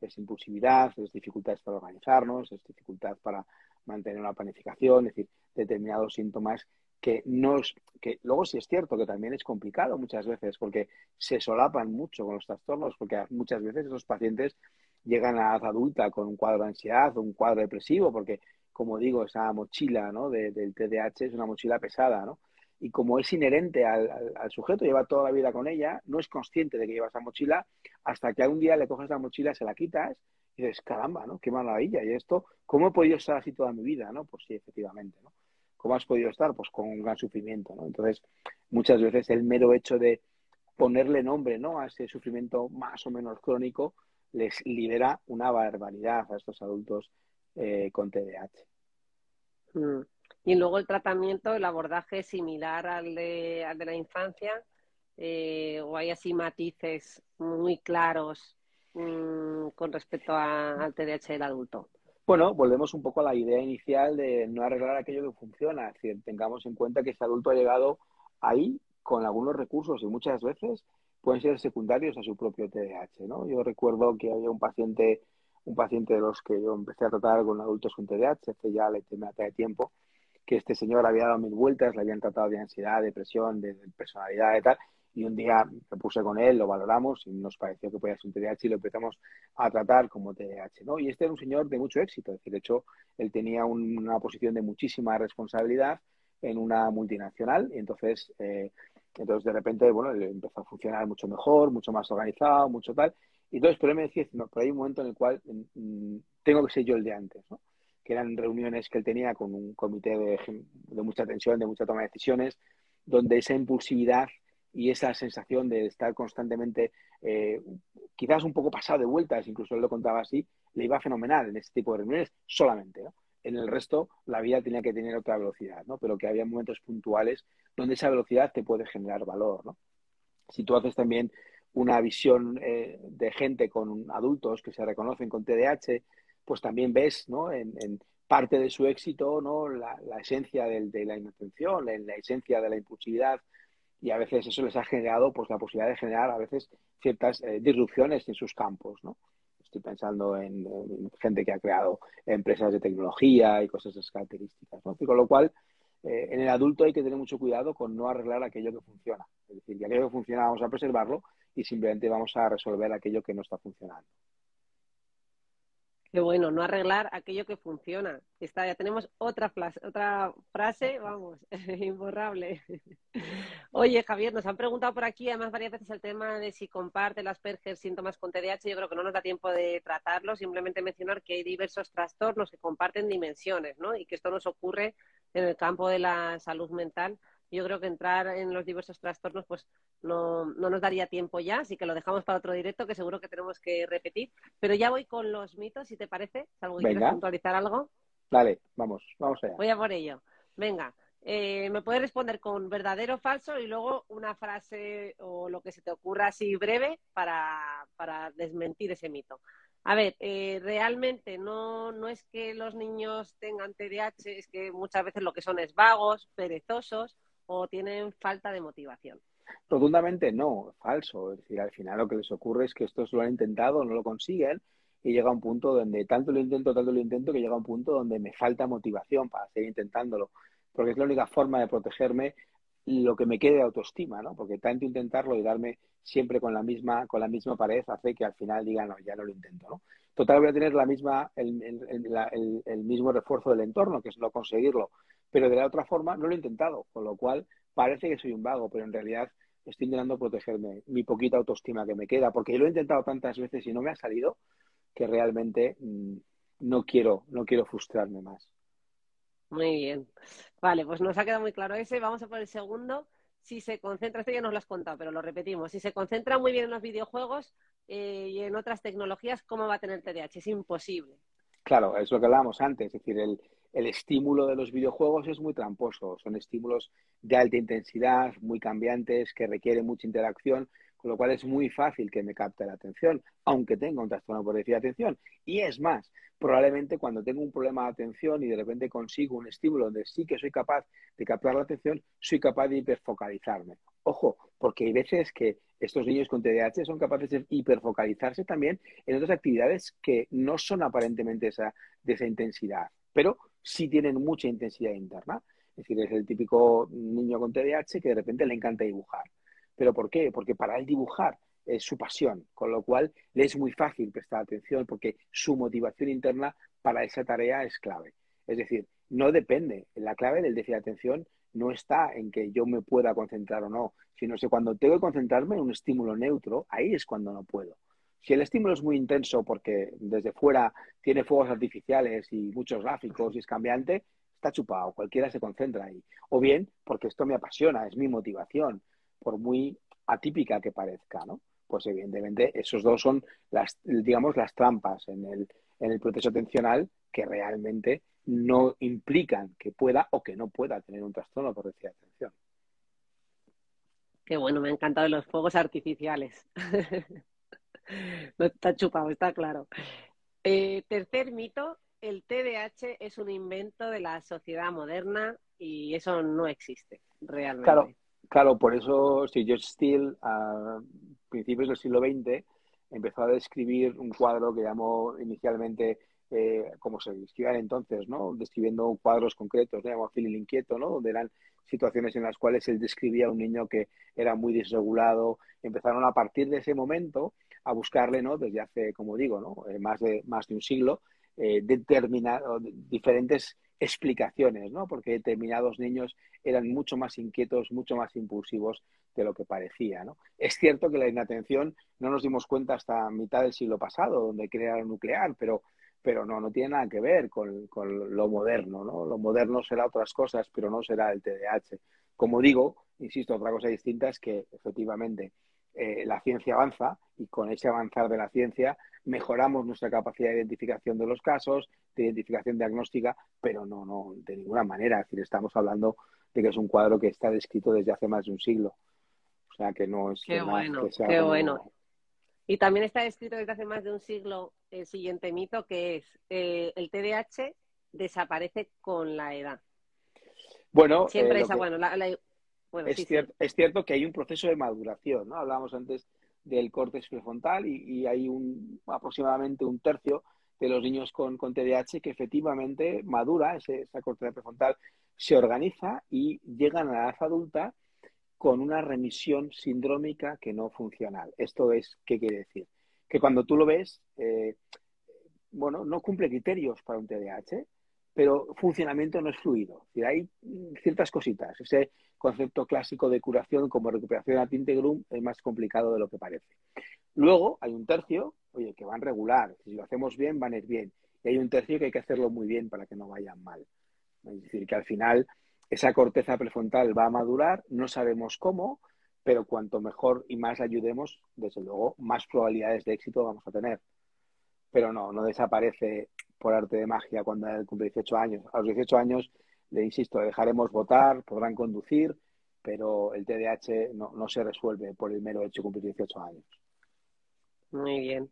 es impulsividad, es dificultades para organizarnos, es dificultad para mantener una planificación, es decir, determinados síntomas que nos, que luego sí es cierto que también es complicado muchas veces porque se solapan mucho con los trastornos, porque muchas veces esos pacientes llegan a edad adulta con un cuadro de ansiedad un cuadro depresivo, porque como digo, esa mochila ¿no? del TDAH es una mochila pesada, ¿no? Y como es inherente al, sujeto, lleva toda la vida con ella, no es consciente de que lleva esa mochila, hasta que un día le coges la mochila, se la quitas y dices, caramba, ¿no? Qué maravilla. Y esto, ¿cómo he podido estar así toda mi vida, ¿no? Pues sí, efectivamente, ¿no? ¿Cómo has podido estar? Pues con un gran sufrimiento, ¿no? Entonces, muchas veces el mero hecho de ponerle nombre, ¿no? A ese sufrimiento más o menos crónico les libera una barbaridad a estos adultos eh, con TDAH. Mm. Y luego el tratamiento, el abordaje similar al de, la infancia, eh, o hay así matices muy claros mm, con respecto al TDAH del adulto. Bueno, volvemos un poco a la idea inicial de no arreglar aquello que funciona. Es decir, tengamos en cuenta que ese adulto ha llegado ahí con algunos recursos y muchas veces pueden ser secundarios a su propio TDAH, ¿no? Yo recuerdo que había un paciente, un paciente de los que yo empecé a tratar con adultos con TDAH, hace ya le de tiempo, que este señor había dado mil vueltas, le habían tratado de ansiedad, depresión, de, personalidad y tal, y un día me puse con él, lo valoramos y nos pareció que podía ser un TDAH y lo empezamos a tratar como TDAH, ¿no? Y este era un señor de mucho éxito, es decir, de hecho, él tenía una posición de muchísima responsabilidad en una multinacional y entonces, eh, entonces de repente, bueno, él empezó a funcionar mucho mejor, mucho más organizado, mucho tal, Y entonces, pero él me decía, no, pero hay un momento en el cual mm, tengo que ser yo el de antes, ¿no? que eran reuniones que él tenía con un comité de, de mucha tensión, de mucha toma de decisiones, donde esa impulsividad y esa sensación de estar constantemente, eh, quizás un poco pasado de vueltas, incluso él lo contaba así, le iba fenomenal en este tipo de reuniones solamente. En el resto, la vida tenía que tener otra velocidad, ¿no? pero que había momentos puntuales donde esa velocidad te puede generar valor. ¿no? Si tú haces también una visión eh, de gente con adultos que se reconocen con TDAH, pues también ves ¿no? en, parte de su éxito ¿no? la, esencia de la inatención, la esencia de la impulsividad, y a veces eso les ha generado pues la posibilidad de generar a veces ciertas eh, disrupciones en sus campos, ¿no? Estoy pensando en, gente que ha creado empresas de tecnología y cosas de esas características, ¿no? Y con lo cual, eh, en el adulto hay que tener mucho cuidado con no arreglar aquello que funciona. Es decir, que aquello que funciona vamos a preservarlo y simplemente vamos a resolver aquello que no está funcionando. Qué bueno, no arreglar aquello que funciona. Está, ya tenemos otra, frase, otra frase, vamos, imborrable. Oye, Javier, nos han preguntado por aquí, además varias veces el tema de si comparte las Asperger síntomas con TDAH. Yo creo que no nos da tiempo de tratarlo, simplemente mencionar que hay diversos trastornos que comparten dimensiones, ¿no? Y que esto nos ocurre en el campo de la salud mental yo creo que entrar en los diversos trastornos pues no, no, nos daría tiempo ya, así que lo dejamos para otro directo que seguro que tenemos que repetir. Pero ya voy con los mitos, si te parece. ¿Algo quieres puntualizar algo? Dale, vamos, vamos allá. Voy a por ello. Venga, eh, me puedes responder con verdadero o falso y luego una frase o lo que se te ocurra así breve para, para desmentir ese mito. A ver, eh, realmente no, no es que los niños tengan TDAH, es que muchas veces lo que son es vagos, perezosos o tienen falta de motivación? Rotundamente no, falso. Es decir, al final lo que les ocurre es que estos lo han intentado, no lo consiguen y llega un punto donde tanto lo intento, tanto lo intento, que llega un punto donde me falta motivación para seguir intentándolo. Porque es la única forma de protegerme lo que me quede de autoestima, ¿no? Porque tanto intentarlo y darme siempre con la misma, con la misma pared hace que al final diga, no, ya no lo intento, ¿no? Total, voy a tener la misma, el mismo refuerzo del entorno, que es no conseguirlo pero de la otra forma no lo he intentado, con lo cual parece que soy un vago, pero en realidad estoy intentando protegerme, mi poquita autoestima que me queda, porque yo lo he intentado tantas veces y no me ha salido que realmente mm, no quiero, no quiero frustrarme más. Muy bien. Vale, pues nos ha quedado muy claro ese. Vamos a por el segundo. Si se concentra, esto ya nos lo has contado, pero lo repetimos. Si se concentra muy bien en los videojuegos eh, y en otras tecnologías, ¿cómo va a tener TDAH? Es imposible. Claro, es lo que hablábamos antes, es decir, el, el estímulo de los videojuegos es muy tramposo. Son estímulos de alta intensidad, muy cambiantes, que requieren mucha interacción, con lo cual es muy fácil que me capte la atención, aunque tenga un trastorno por déficit de atención. Y es más, probablemente cuando tengo un problema de atención y de repente consigo un estímulo donde sí que soy capaz de captar la atención, soy capaz de hiperfocalizarme. Ojo, porque hay veces que estos niños con TDAH son capaces de hiperfocalizarse también en otras actividades que no son aparentemente esa, de esa intensidad, pero sí tienen mucha intensidad interna. Es decir, es el típico niño con TDAH que de repente le encanta dibujar. ¿Pero por qué? Porque para él dibujar es su pasión, con lo cual le es muy fácil prestar atención porque su motivación interna para esa tarea es clave. Es decir, no depende, la clave del déficit de atención no está en que yo me pueda concentrar o no, sino que cuando tengo que concentrarme en un estímulo neutro, ahí es cuando no puedo. Si el estímulo es muy intenso porque desde fuera tiene fuegos artificiales y muchos gráficos y es cambiante, está chupado, cualquiera se concentra ahí. O bien porque esto me apasiona, es mi motivación, por muy atípica que parezca, ¿no? Pues evidentemente esos dos son las, digamos, las trampas en el, en el proceso atencional que realmente no implican que pueda o que no pueda tener un trastorno por decir atención. Qué bueno, me han encantado los fuegos artificiales. no está chupado, está claro. Eh, tercer mito, el TDAH es un invento de la sociedad moderna y eso no existe realmente. Claro, claro por eso si George Steele a principios del siglo XX empezó a describir un cuadro que llamó inicialmente eh, como se describían entonces, ¿no? Describiendo cuadros concretos, ¿no? Llamó Phil Inquieto, ¿no? Donde eran situaciones en las cuales él describía a un niño que era muy desregulado. Empezaron a partir de ese momento a buscarle, ¿no? Desde hace, como digo, ¿no? Eh, más, de, más de un siglo, eh, diferentes explicaciones, ¿no? Porque determinados niños eran mucho más inquietos, mucho más impulsivos de lo que parecía, ¿no? Es cierto que la inatención no nos dimos cuenta hasta mitad del siglo pasado, donde crearon nuclear, pero, pero no, no tiene nada que ver con, con lo moderno, ¿no? Lo moderno será otras cosas, pero no será el TDAH. Como digo, insisto, otra cosa distinta es que efectivamente eh, la ciencia avanza y con ese avanzar de la ciencia mejoramos nuestra capacidad de identificación de los casos, de identificación diagnóstica, pero no, no, de ninguna manera. Es decir, estamos hablando de que es un cuadro que está descrito desde hace más de un siglo. O sea, que no es... Qué bueno, qué bueno. Y también está descrito desde hace más de un siglo el siguiente mito, que es eh, el TDAH desaparece con la edad. Bueno, siempre eh, esa, bueno, es, cierto, que hay un proceso de maduración, ¿no? Hablábamos antes del córtex prefrontal y, hay un aproximadamente un tercio de los niños con, con TDAH que efectivamente madura, ese, esa corteza prefrontal se organiza y llegan a la edad adulta con una remisión sindrómica que no funcional. Esto es, ¿qué quiere decir? Que cuando tú lo ves, eh, bueno, no cumple criterios para un TDAH, pero funcionamiento no es fluido. Hay ciertas cositas. Ese concepto clásico de curación como recuperación ad integrum es más complicado de lo que parece. Luego hay un tercio, oye, que van regular. Si lo hacemos bien, van a ir bien. Y hay un tercio que hay que hacerlo muy bien para que no vayan mal. Es decir, que al final esa corteza prefrontal va a madurar, no sabemos cómo, pero cuanto mejor y más ayudemos, desde luego, más probabilidades de éxito vamos a tener. Pero no, no desaparece por arte de magia cuando cumple 18 años. A los 18 años, le insisto, dejaremos votar, podrán conducir, pero el TDAH no, no se resuelve por el mero hecho de cumplir 18 años. Muy bien.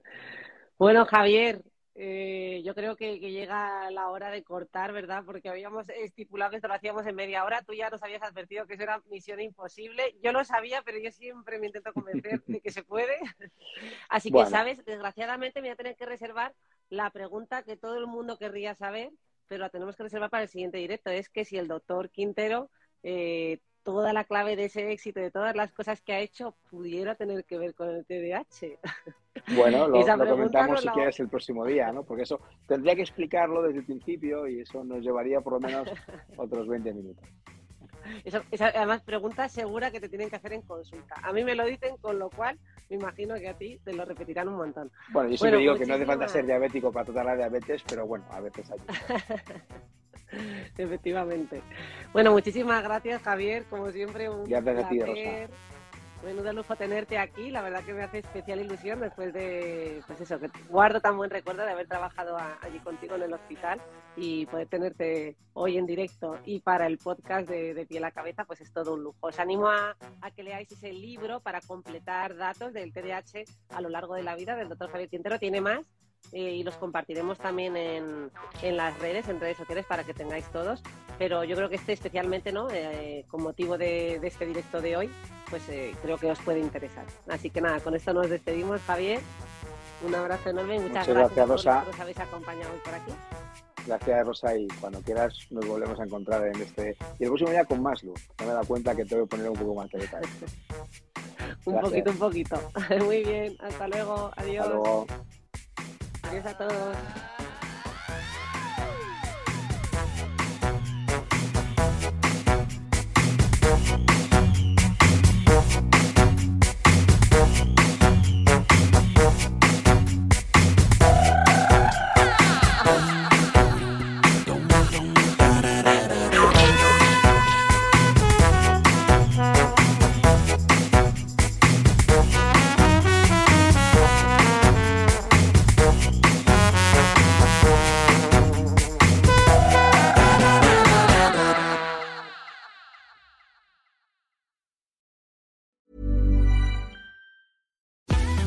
Bueno, Javier, eh, yo creo que, llega la hora de cortar, ¿verdad? Porque habíamos estipulado que esto lo hacíamos en media hora. Tú ya nos habías advertido que eso era misión imposible. Yo lo sabía, pero yo siempre me intento convencer de que se puede. Así que, ¿sabes? Desgraciadamente me voy a tener que reservar la pregunta que todo el mundo querría saber, pero la tenemos que reservar para el siguiente directo, es que si el doctor Quintero, eh, toda la clave de ese éxito, de todas las cosas que ha hecho, pudiera tener que ver con el TDAH. Bueno, lo, comentamos si quieres el próximo día, ¿no? Porque eso tendría que explicarlo desde el principio y eso nos llevaría por lo menos otros 20 minutos. Esa, esa, además, pregunta segura que te tienen que hacer en consulta. A mí me lo dicen, con lo cual me imagino que a ti te lo repetirán un montón. Bueno, yo siempre digo que no hace falta ser diabético para tratar la diabetes, pero bueno, a veces ayuda. Efectivamente. Bueno, muchísimas gracias, Javier. Como siempre, un gracias placer. Menudo lujo tenerte aquí, la verdad que me hace especial ilusión después de, pues eso, que guardo tan buen recuerdo de haber trabajado allí contigo en el hospital y poder tenerte hoy en directo y para el podcast de, de Piel a Cabeza, pues es todo un lujo. Os animo a, a, que leáis ese libro para completar datos del TDAH a lo largo de la vida del doctor Javier Quintero. Tiene más, eh, y los compartiremos también en, en, las redes, en redes sociales para que tengáis todos. Pero yo creo que este especialmente, ¿no? Eh, con motivo de, de, este directo de hoy, pues eh, creo que os puede interesar. Así que nada, con esto nos despedimos, Javier. Un abrazo enorme y muchas, muchas gracias, Rosa. por nos habéis acompañado hoy por aquí. Gracias, Rosa, y cuando quieras nos volvemos a encontrar en este... Y el próximo día con más luz. No me he dado cuenta que tengo que poner un poco más de detalle. un poquito, un poquito. Muy bien, hasta luego. Adiós. Hasta luego. Adiós a todos.